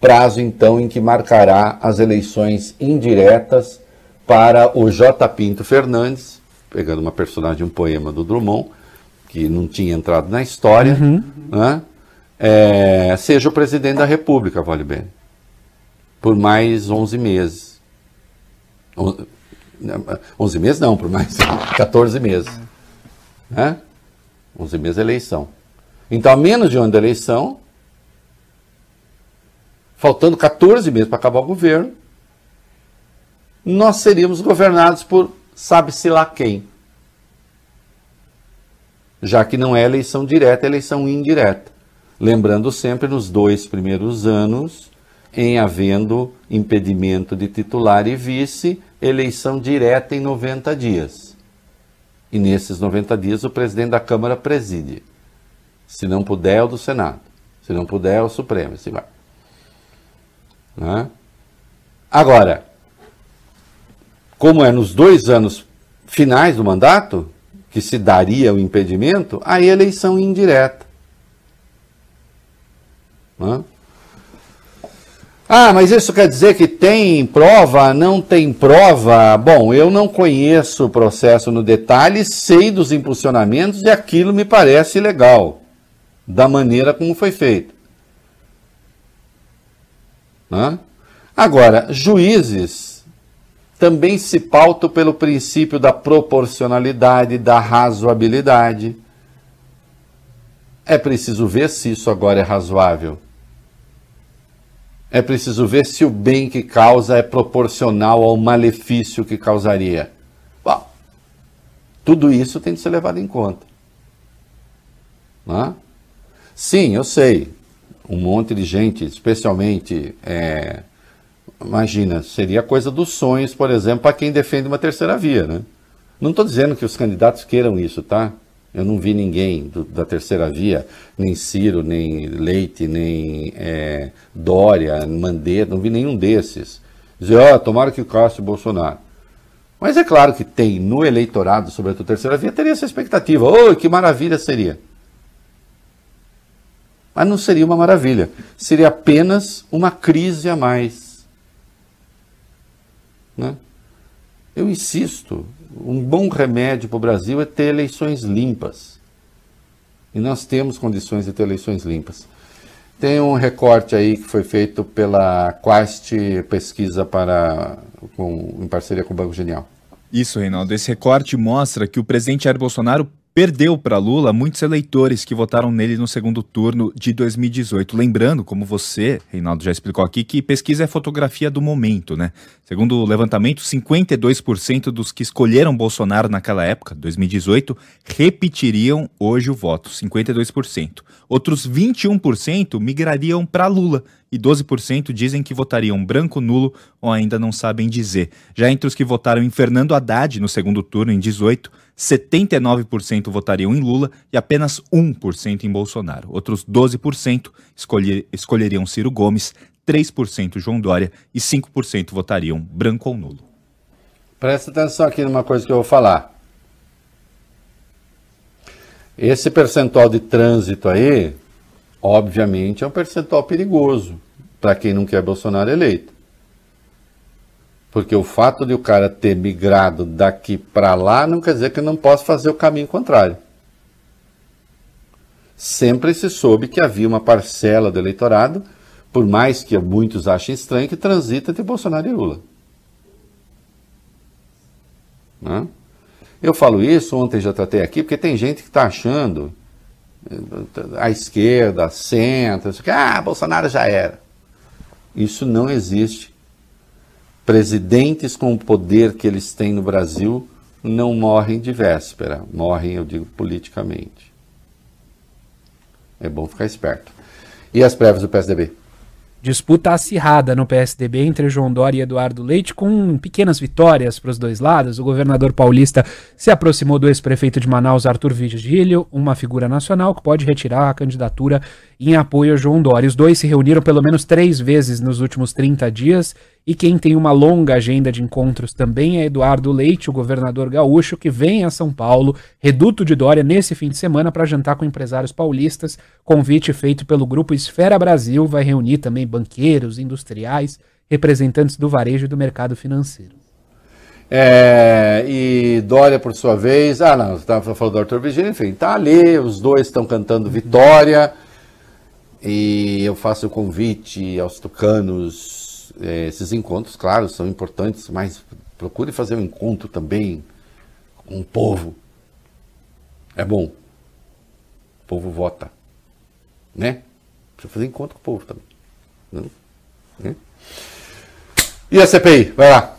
prazo então em que marcará as eleições indiretas para o J. Pinto Fernandes, pegando uma personagem, um poema do Drummond, que não tinha entrado na história, uhum. né? é, seja o presidente da República, vale bem, por mais 11 meses. 11 meses não, por mais 14 meses. Né? 11 meses é eleição. Então, a menos de um ano da eleição, faltando 14 meses para acabar o governo, nós seríamos governados por sabe-se lá quem. Já que não é eleição direta, é eleição indireta. Lembrando sempre, nos dois primeiros anos, em havendo impedimento de titular e vice, eleição direta em 90 dias. E nesses 90 dias o presidente da Câmara preside. Se não puder, é o do Senado. Se não puder, é o Supremo. Assim vai. Né? Agora, como é nos dois anos finais do mandato, que se daria o impedimento, aí eleição indireta. Né? Ah, mas isso quer dizer que tem prova, não tem prova? Bom, eu não conheço o processo no detalhe, sei dos impulsionamentos e aquilo me parece legal, da maneira como foi feito. Né? Agora, juízes também se pautam pelo princípio da proporcionalidade, da razoabilidade. É preciso ver se isso agora é razoável. É preciso ver se o bem que causa é proporcional ao malefício que causaria. Bom, tudo isso tem de ser levado em conta. Não? Sim, eu sei. Um monte de gente, especialmente, é, imagina, seria coisa dos sonhos, por exemplo, para quem defende uma terceira via. Né? Não estou dizendo que os candidatos queiram isso, tá? Eu não vi ninguém do, da terceira via, nem Ciro, nem Leite, nem é, Dória, Mandetta, não vi nenhum desses. Dizer, ó, oh, tomara que o Castro Bolsonaro. Mas é claro que tem no eleitorado, sobretudo a terceira via, teria essa expectativa. Oh, que maravilha seria. Mas não seria uma maravilha. Seria apenas uma crise a mais. Né? Eu insisto, um bom remédio para o Brasil é ter eleições limpas. E nós temos condições de ter eleições limpas. Tem um recorte aí que foi feito pela Quest Pesquisa para, com, em parceria com o Banco Genial. Isso, Reinaldo. Esse recorte mostra que o presidente Jair Bolsonaro perdeu para Lula muitos eleitores que votaram nele no segundo turno de 2018. Lembrando, como você, Reinaldo, já explicou aqui, que pesquisa é fotografia do momento, né? Segundo o levantamento, 52% dos que escolheram Bolsonaro naquela época, 2018, repetiriam hoje o voto, 52%. Outros 21% migrariam para Lula e 12% dizem que votariam branco, nulo ou ainda não sabem dizer. Já entre os que votaram em Fernando Haddad no segundo turno, em 18, 79% votariam em Lula e apenas 1% em Bolsonaro. Outros 12% escolher, escolheriam Ciro Gomes, 3% João Dória e 5% votariam branco ou nulo. Presta atenção aqui numa coisa que eu vou falar. Esse percentual de trânsito aí, obviamente, é um percentual perigoso para quem não quer Bolsonaro eleito. Porque o fato de o cara ter migrado daqui para lá não quer dizer que não possa fazer o caminho contrário. Sempre se soube que havia uma parcela do eleitorado, por mais que muitos achem estranho, que transita entre Bolsonaro e Lula. Né? Eu falo isso, ontem já tratei aqui, porque tem gente que está achando, a esquerda, a centro, que ah, Bolsonaro já era. Isso não existe. Presidentes com o poder que eles têm no Brasil não morrem de véspera, morrem, eu digo, politicamente. É bom ficar esperto. E as prévias do PSDB? Disputa acirrada no PSDB entre João Dória e Eduardo Leite, com pequenas vitórias para os dois lados. O governador paulista se aproximou do ex-prefeito de Manaus, Arthur Vigílio, uma figura nacional que pode retirar a candidatura em apoio a João Dória. Os dois se reuniram pelo menos três vezes nos últimos 30 dias e quem tem uma longa agenda de encontros também é Eduardo Leite, o governador gaúcho, que vem a São Paulo, reduto de Dória, nesse fim de semana para jantar com empresários paulistas. Convite feito pelo grupo Esfera Brasil vai reunir também banqueiros, industriais, representantes do varejo e do mercado financeiro. É, e Dória, por sua vez, ah, não, você estava falando do Arthur Virgínia, enfim, tá ali, os dois estão cantando vitória, e eu faço o convite aos tucanos é, esses encontros, claro, são importantes, mas procure fazer um encontro também com o povo. É bom. O povo vota. Né? Precisa fazer encontro com o povo também. Né? E a CPI? Vai lá.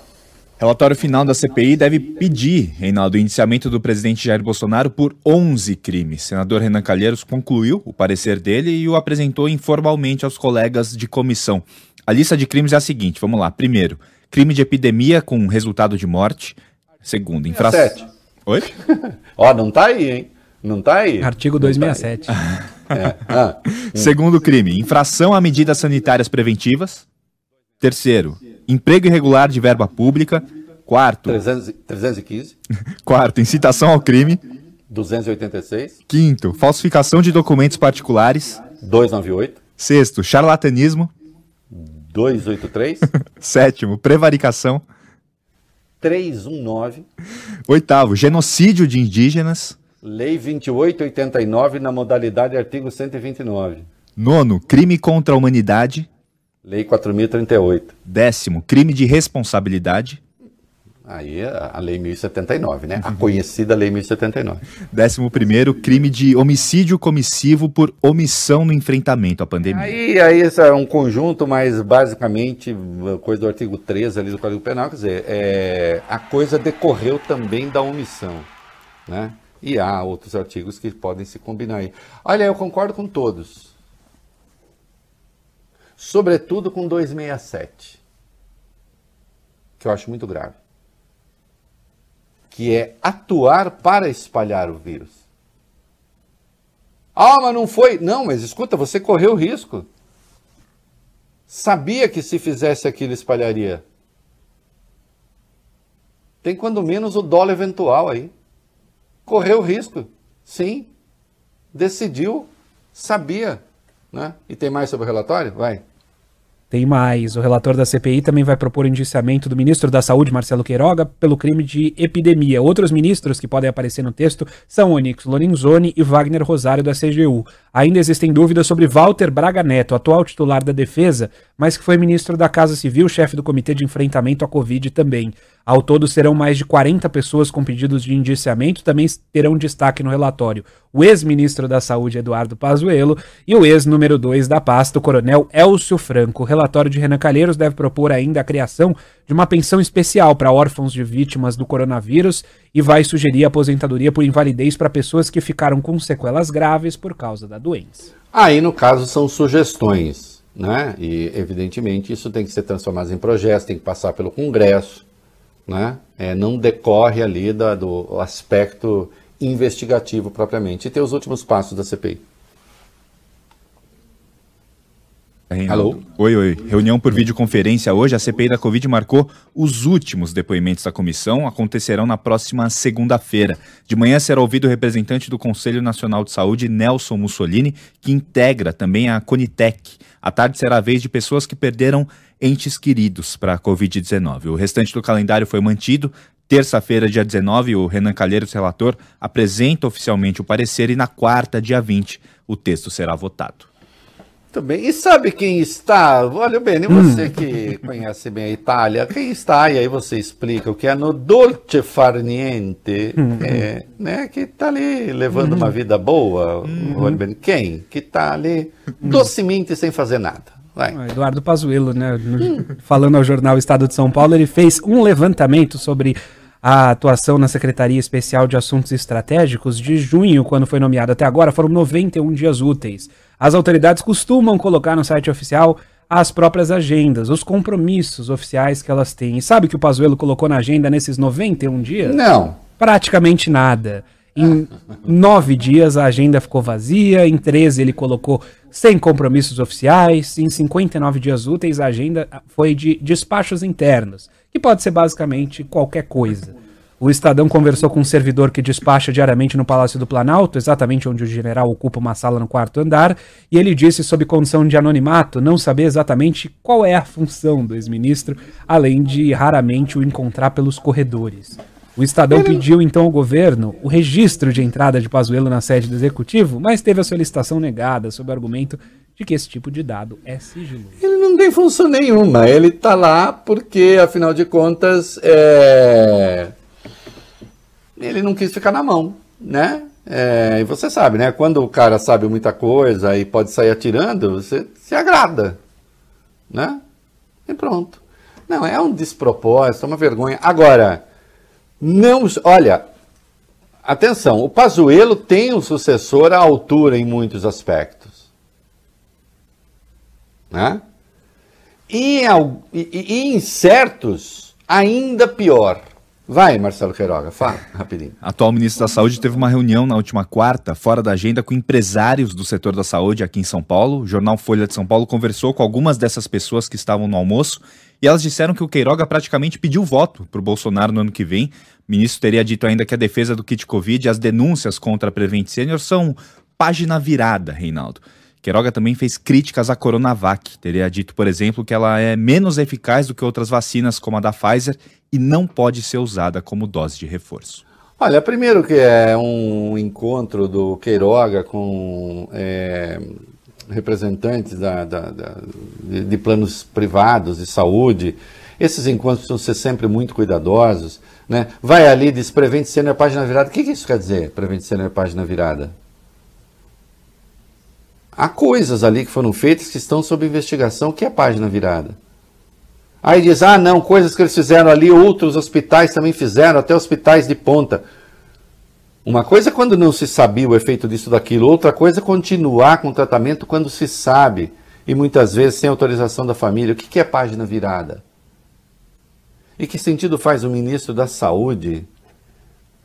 Relatório final da CPI deve pedir, Reinaldo, o indiciamento do presidente Jair Bolsonaro por 11 crimes. senador Renan Calheiros concluiu o parecer dele e o apresentou informalmente aos colegas de comissão. A lista de crimes é a seguinte, vamos lá. Primeiro, crime de epidemia com resultado de morte. Segundo, infração. Oi? (laughs) Ó, não tá aí, hein? Não tá aí. Artigo 267. Tá (laughs) é. ah. Segundo crime, infração a medidas sanitárias preventivas. Terceiro, emprego irregular de verba pública. Quarto. 300, 315. (laughs) Quarto, incitação ao crime. 286. Quinto, falsificação de documentos particulares. 298. Sexto, charlatanismo. 283. (laughs) Sétimo, prevaricação. 319. Oitavo, genocídio de indígenas. Lei 2889, na modalidade artigo 129. Nono, crime contra a humanidade. Lei 4038. Décimo, crime de responsabilidade. Aí é a Lei 1079, né? A conhecida Lei 1079. Décimo primeiro, crime de homicídio comissivo por omissão no enfrentamento à pandemia. Aí, aí isso é um conjunto, mas basicamente, coisa do artigo 13 ali do Código Penal, quer dizer, é, a coisa decorreu também da omissão, né? E há outros artigos que podem se combinar aí. Olha, eu concordo com todos. Sobretudo com 267, que eu acho muito grave que é atuar para espalhar o vírus. Ah, mas não foi. Não, mas escuta, você correu risco. Sabia que se fizesse aquilo espalharia. Tem quando menos o dólar eventual aí. Correu risco. Sim. Decidiu. Sabia. Né? E tem mais sobre o relatório? Vai. Tem mais. O relator da CPI também vai propor o indiciamento do ministro da Saúde, Marcelo Queiroga, pelo crime de epidemia. Outros ministros que podem aparecer no texto são Onyx Lorenzoni e Wagner Rosário da CGU. Ainda existem dúvidas sobre Walter Braga Neto, atual titular da defesa, mas que foi ministro da Casa Civil, chefe do Comitê de Enfrentamento à Covid também. Ao todo, serão mais de 40 pessoas com pedidos de indiciamento, também terão destaque no relatório o ex-ministro da Saúde, Eduardo Pazuello, e o ex-número 2 da pasta, o coronel Elcio Franco. O relatório de Renan Calheiros deve propor ainda a criação de uma pensão especial para órfãos de vítimas do coronavírus e vai sugerir aposentadoria por invalidez para pessoas que ficaram com sequelas graves por causa da doença. Aí, no caso, são sugestões, né? E, evidentemente, isso tem que ser transformado em projetos, tem que passar pelo Congresso né? É, não decorre ali da, do aspecto investigativo propriamente. E tem os últimos passos da CPI. Alô? Oi, oi. Reunião por videoconferência hoje. A CPI da Covid marcou os últimos depoimentos da comissão. Acontecerão na próxima segunda-feira. De manhã será ouvido o representante do Conselho Nacional de Saúde, Nelson Mussolini, que integra também a Conitec. À tarde será a vez de pessoas que perderam entes queridos para a Covid-19. O restante do calendário foi mantido. Terça-feira, dia 19, o Renan Calheiros, relator, apresenta oficialmente o parecer e na quarta, dia 20, o texto será votado. Muito bem. E sabe quem está? Olha bem, você hum. que conhece bem a Itália, quem está, e aí você explica o que é no dolce far niente, hum. é, né, que está ali levando hum. uma vida boa. Hum. Olha bem, quem? Que está ali docemente sem fazer nada. Vai. Eduardo Pazuello, né, no, falando ao jornal Estado de São Paulo, ele fez um levantamento sobre a atuação na Secretaria Especial de Assuntos Estratégicos de junho, quando foi nomeado até agora, foram 91 dias úteis. As autoridades costumam colocar no site oficial as próprias agendas, os compromissos oficiais que elas têm. E sabe o que o Pazuello colocou na agenda nesses 91 dias? Não. Praticamente nada. Em nove dias a agenda ficou vazia, em 13 ele colocou sem compromissos oficiais, em 59 dias úteis a agenda foi de despachos internos, que pode ser basicamente qualquer coisa. O Estadão conversou com um servidor que despacha diariamente no Palácio do Planalto, exatamente onde o general ocupa uma sala no quarto andar, e ele disse, sob condição de anonimato, não saber exatamente qual é a função do ex-ministro, além de raramente o encontrar pelos corredores. O Estadão ele... pediu então ao governo o registro de entrada de Pazuello na sede do executivo, mas teve a solicitação negada sob o argumento de que esse tipo de dado é sigiloso. Ele não tem função nenhuma, ele está lá porque, afinal de contas, é... ele não quis ficar na mão, né? É... e você sabe, né? Quando o cara sabe muita coisa e pode sair atirando, você se agrada, né? E pronto. Não, é um despropósito, é uma vergonha. Agora, não, olha, atenção, o Pazuello tem um sucessor à altura em muitos aspectos. Né? E, e, e em certos, ainda pior. Vai, Marcelo Queiroga, fala (laughs) rapidinho. A atual ministro da Saúde teve uma reunião na última quarta, fora da agenda, com empresários do setor da saúde aqui em São Paulo. O jornal Folha de São Paulo conversou com algumas dessas pessoas que estavam no almoço e elas disseram que o Queiroga praticamente pediu voto para o Bolsonaro no ano que vem. O ministro teria dito ainda que a defesa do kit Covid e as denúncias contra a Prevent Senior são página virada, Reinaldo. Queiroga também fez críticas à Coronavac. Teria dito, por exemplo, que ela é menos eficaz do que outras vacinas, como a da Pfizer, e não pode ser usada como dose de reforço. Olha, primeiro que é um encontro do Queiroga com é, representantes da, da, da, de, de planos privados de saúde. Esses encontros precisam ser sempre muito cuidadosos. Né? Vai ali, diz Prevent Senior Página Virada. O que, que isso quer dizer, Prevent Senior Página Virada? Há coisas ali que foram feitas que estão sob investigação. O que é página virada? Aí diz, ah, não, coisas que eles fizeram ali, outros hospitais também fizeram, até hospitais de ponta. Uma coisa é quando não se sabia o efeito disso daquilo, outra coisa é continuar com o tratamento quando se sabe, e muitas vezes sem autorização da família. O que é página virada? E que sentido faz o ministro da Saúde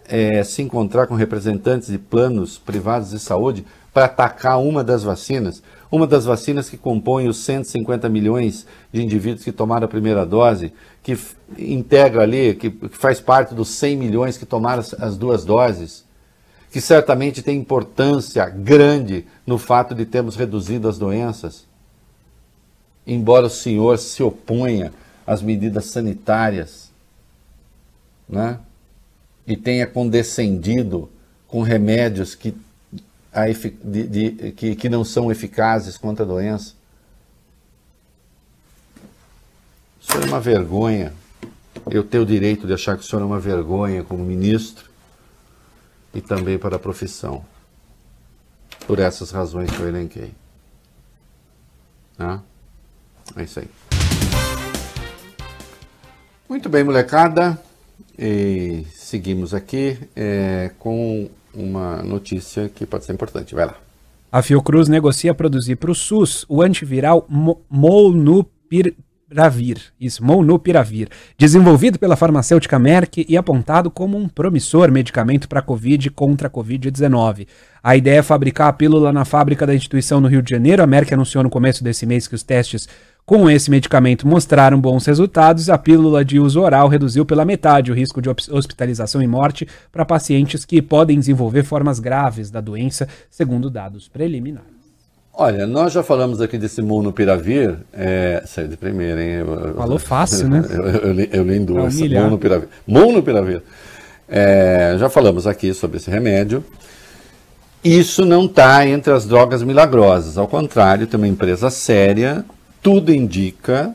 é, se encontrar com representantes de planos privados de saúde para atacar uma das vacinas? Uma das vacinas que compõe os 150 milhões de indivíduos que tomaram a primeira dose, que integra ali, que, faz parte dos 100 milhões que tomaram as duas doses, que certamente tem importância grande no fato de termos reduzido as doenças. Embora o senhor se oponha as medidas sanitárias, né? e tenha condescendido com remédios que, de, de, que, que não são eficazes contra a doença. O senhor é uma vergonha. Eu tenho o direito de achar que o senhor é uma vergonha como ministro e também para a profissão. Por essas razões que eu elenquei. Né? É isso aí. Muito bem, molecada. E seguimos aqui é, com uma notícia que pode ser importante. Vai lá. A Fiocruz negocia produzir para o SUS o antiviral Molnupiravir, isso, Molnupiravir, desenvolvido pela farmacêutica Merck e apontado como um promissor medicamento para Covid contra a Covid-19. A ideia é fabricar a pílula na fábrica da instituição no Rio de Janeiro. A Merck anunciou no começo desse mês que os testes com esse medicamento mostraram bons resultados. A pílula de uso oral reduziu pela metade o risco de hospitalização e morte para pacientes que podem desenvolver formas graves da doença, segundo dados preliminares. Olha, nós já falamos aqui desse monopiravir, é, saiu de primeira, hein? Eu, Falou fácil, né? eu, (laughs) eu, eu, eu li em duas, monopiravir. Monopiravir. É, já falamos aqui sobre esse remédio. Isso não está entre as drogas milagrosas, ao contrário, tem uma empresa séria tudo indica,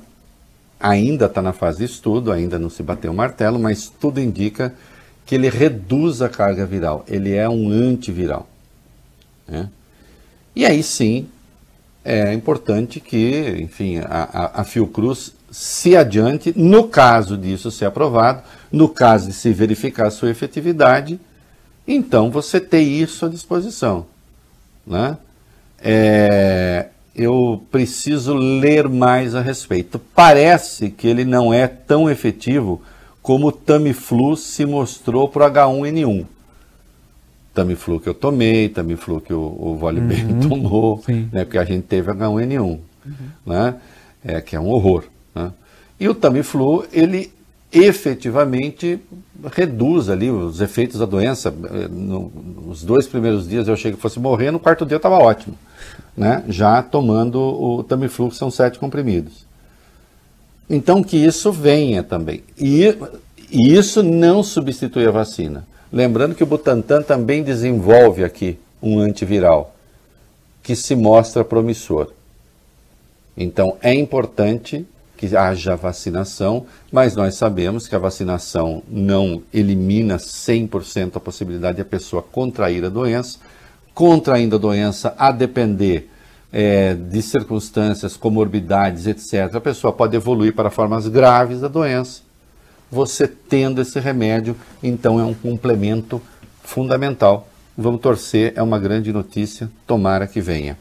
ainda está na fase de estudo, ainda não se bateu o martelo, mas tudo indica que ele reduz a carga viral, ele é um antiviral. Né? E aí sim, é importante que, enfim, a, a, Fiocruz se adiante, no caso disso ser aprovado, no caso de se verificar a sua efetividade, então você tem isso à disposição. Né? É, eu preciso ler mais a respeito. Parece que ele não é tão efetivo como o Tamiflu se mostrou para o H1N1. Tamiflu que eu tomei, Tamiflu que o, o Volibem uhum, (laughs) tomou, né, porque a gente teve H1N1, uhum. né, é, que é um horror. Né? E o Tamiflu, ele efetivamente reduz ali os efeitos da doença. No, nos dois primeiros dias eu achei que fosse morrer, no quarto dia eu estava ótimo né, já tomando o Tamiflu, que são sete comprimidos. Então, que isso venha também. E, e isso não substitui a vacina. Lembrando que o Butantan também desenvolve aqui um antiviral, que se mostra promissor. Então, é importante que haja vacinação, mas nós sabemos que a vacinação não elimina 100% a possibilidade de a pessoa contrair a doença, contraindo a doença a depender é, de circunstâncias, comorbidades, etc., a pessoa pode evoluir para formas graves da doença. Você tendo esse remédio, então é um complemento fundamental. Vamos torcer, é uma grande notícia, tomara que venha.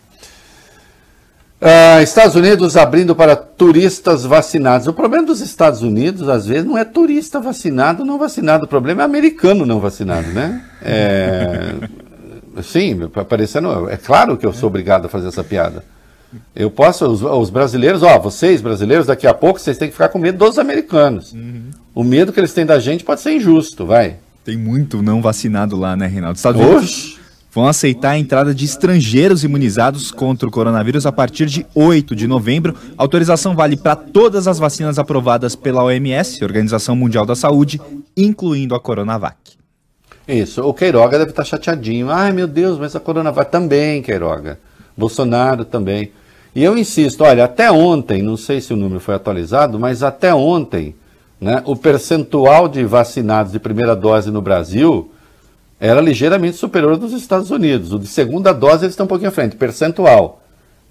Uh, Estados Unidos abrindo para turistas vacinados. O problema dos Estados Unidos, às vezes, não é turista vacinado não vacinado. O problema é americano não vacinado, né? É, (laughs) Sim, parecendo. É claro que eu sou obrigado a fazer essa piada. Eu posso, os, os, brasileiros, ó, vocês brasileiros, daqui a pouco vocês têm que ficar com medo dos americanos. Uhum. O medo que eles têm da gente pode ser injusto, vai. Tem muito não vacinado lá, né, Reinaldo? Estados Unidos vão aceitar a entrada de estrangeiros imunizados contra o coronavírus a partir de 8 de novembro. A autorização vale para todas as vacinas aprovadas pela OMS, Organização Mundial da Saúde, incluindo a Coronavac. Isso. O Queiroga deve estar chateadinho. Ai, meu Deus, mas a Coronavac também, Queiroga. Bolsonaro também. E eu insisto, olha, até ontem, não sei se o número foi atualizado, mas até ontem, né, o percentual de vacinados de primeira dose no Brasil era ligeiramente superior dos Estados Unidos. O de segunda dose eles estão um pouquinho à frente, percentual.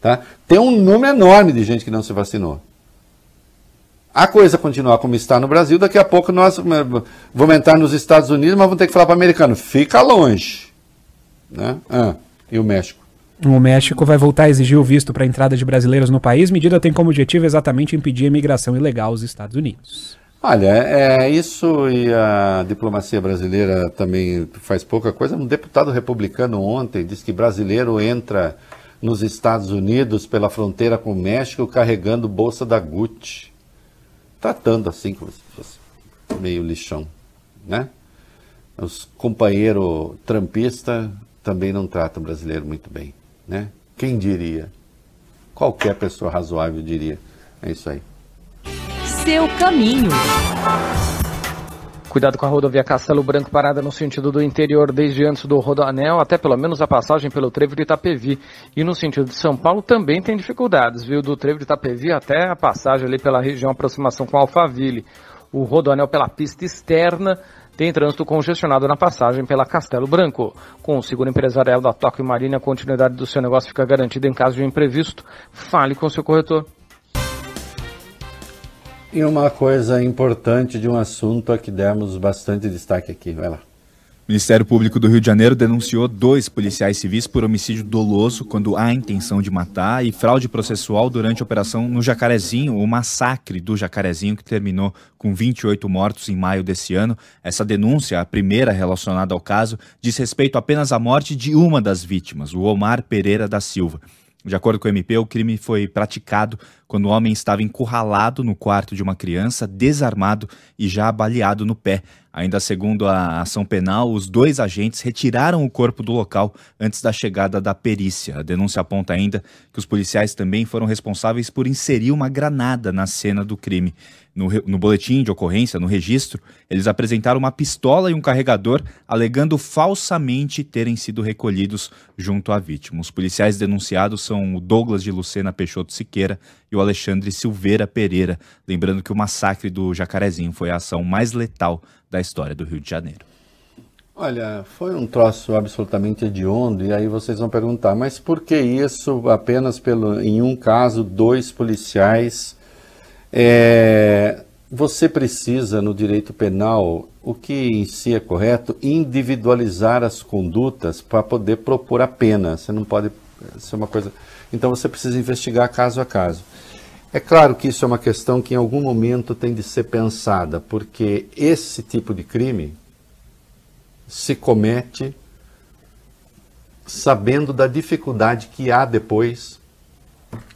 Tá? Tem um número enorme de gente que não se vacinou a coisa continuar como está no Brasil, daqui a pouco nós eh, vamos entrar nos Estados Unidos, mas vamos ter que falar para o americano, fica longe. Né? Ah, e o México? O México vai voltar a exigir o visto para a entrada de brasileiros no país. Medida tem como objetivo exatamente impedir a imigração ilegal aos Estados Unidos. Olha, é isso e a diplomacia brasileira também faz pouca coisa. Um deputado republicano ontem disse que brasileiro entra nos Estados Unidos pela fronteira com o México carregando bolsa da Gucci tratando assim como se fosse meio lixão, né? Os companheiros trampistas também não tratam brasileiro muito bem, né? Quem diria? Qualquer pessoa razoável diria. É isso aí. Seu caminho. Cuidado com a rodovia Castelo Branco parada no sentido do interior desde antes do Rodoanel até pelo menos a passagem pelo trevo de Itapevi. E no sentido de São Paulo também tem dificuldades, viu? Do trevo de Itapevi até a passagem ali pela região aproximação com Alphaville. O Rodoanel pela pista externa tem trânsito congestionado na passagem pela Castelo Branco. Com o seguro empresarial da Tóquio Marina, a continuidade do seu negócio fica garantida em caso de imprevisto. Fale com seu corretor. E uma coisa importante de um assunto a que demos bastante destaque aqui. Vai lá. O Ministério Público do Rio de Janeiro denunciou dois policiais civis por homicídio doloso quando há intenção de matar e fraude processual durante a operação no Jacarezinho, o massacre do Jacarezinho que terminou com 28 mortos em maio desse ano. Essa denúncia, a primeira relacionada ao caso, diz respeito apenas à morte de uma das vítimas, o Omar Pereira da Silva. De acordo com o MP, o crime foi praticado quando o homem estava encurralado no quarto de uma criança, desarmado e já baleado no pé. Ainda segundo a ação penal, os dois agentes retiraram o corpo do local antes da chegada da perícia. A denúncia aponta ainda que os policiais também foram responsáveis por inserir uma granada na cena do crime. No, no, boletim de ocorrência, no registro, eles apresentaram uma pistola e um carregador, alegando falsamente terem sido recolhidos junto à vítima. Os policiais denunciados são o Douglas de Lucena Peixoto Siqueira e o Alexandre Silveira Pereira. Lembrando que o massacre do Jacarezinho foi a ação mais letal da história do Rio de Janeiro. Olha, foi um troço absolutamente hediondo, e aí vocês vão perguntar, mas por que isso apenas pelo, em um caso, dois policiais é, você precisa, no direito penal, o que em si é correto, individualizar as condutas para poder propor a pena. Você não pode ser uma coisa. Então você precisa investigar caso a caso. É claro que isso é uma questão que em algum momento tem de ser pensada, porque esse tipo de crime se comete sabendo da dificuldade que há depois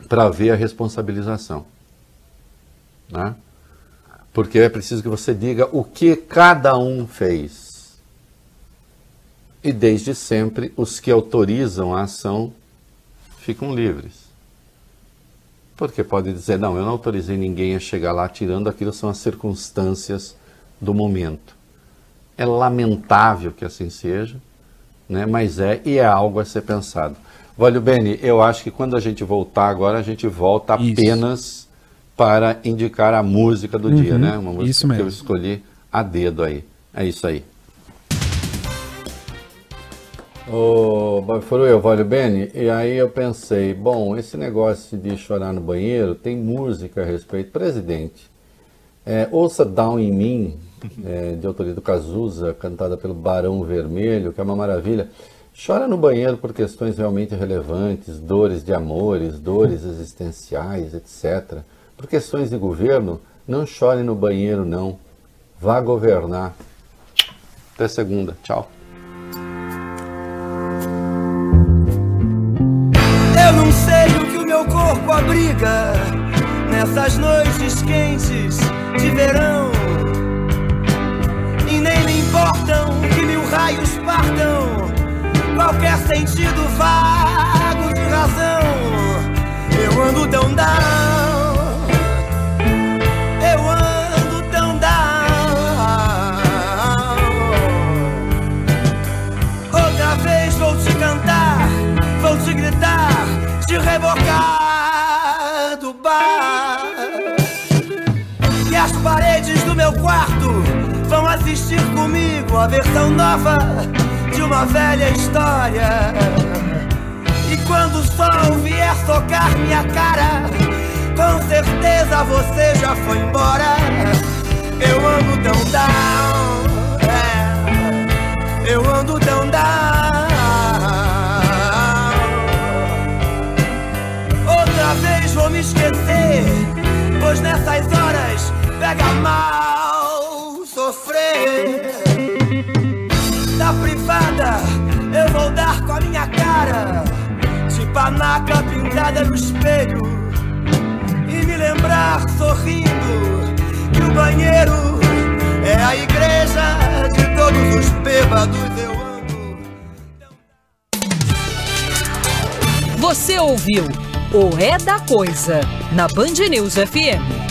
para ver a responsabilização. Né? Porque é preciso que você diga o que cada um fez. E desde sempre, os que autorizam a ação ficam livres. Porque pode dizer, não, eu não autorizei ninguém a chegar lá tirando aquilo, são as circunstâncias do momento. É lamentável que assim seja, né? mas é e é algo a ser pensado. Valeu, Beni, eu acho que quando a gente voltar agora, a gente volta Isso. Para indicar a música do uhum, dia, né? Uma música que eu escolhi a dedo aí. É isso aí. Ô, foram eu, Vale Bene, e aí eu pensei, bom, esse negócio de chorar no banheiro tem música a respeito. Presidente, é, ouça Down em Mim, é, de autoria do Cazuza, cantada pelo Barão Vermelho, que é uma maravilha. Chora no banheiro por questões realmente relevantes, dores de amores, dores existenciais, etc. Por questões de governo, não chore no banheiro, não. Vá governar. Até segunda. Tchau. Eu não sei o que o meu corpo abriga nessas noites quentes de verão. E nem me importam que mil raios partam qualquer sentido vago de razão. Eu ando tão down. Meu quarto vão assistir comigo a versão nova de uma velha história. E quando o sol vier tocar minha cara, com certeza você já foi embora. Eu ando tão down, é, eu ando tão down. vou me esquecer, pois nessas horas pega mal sofrer. Da privada eu vou dar com a minha cara, de panaca pintada no espelho, e me lembrar sorrindo que o banheiro é a igreja de todos os bêbados. Eu ando. Você ouviu? O É da Coisa, na Band News FM.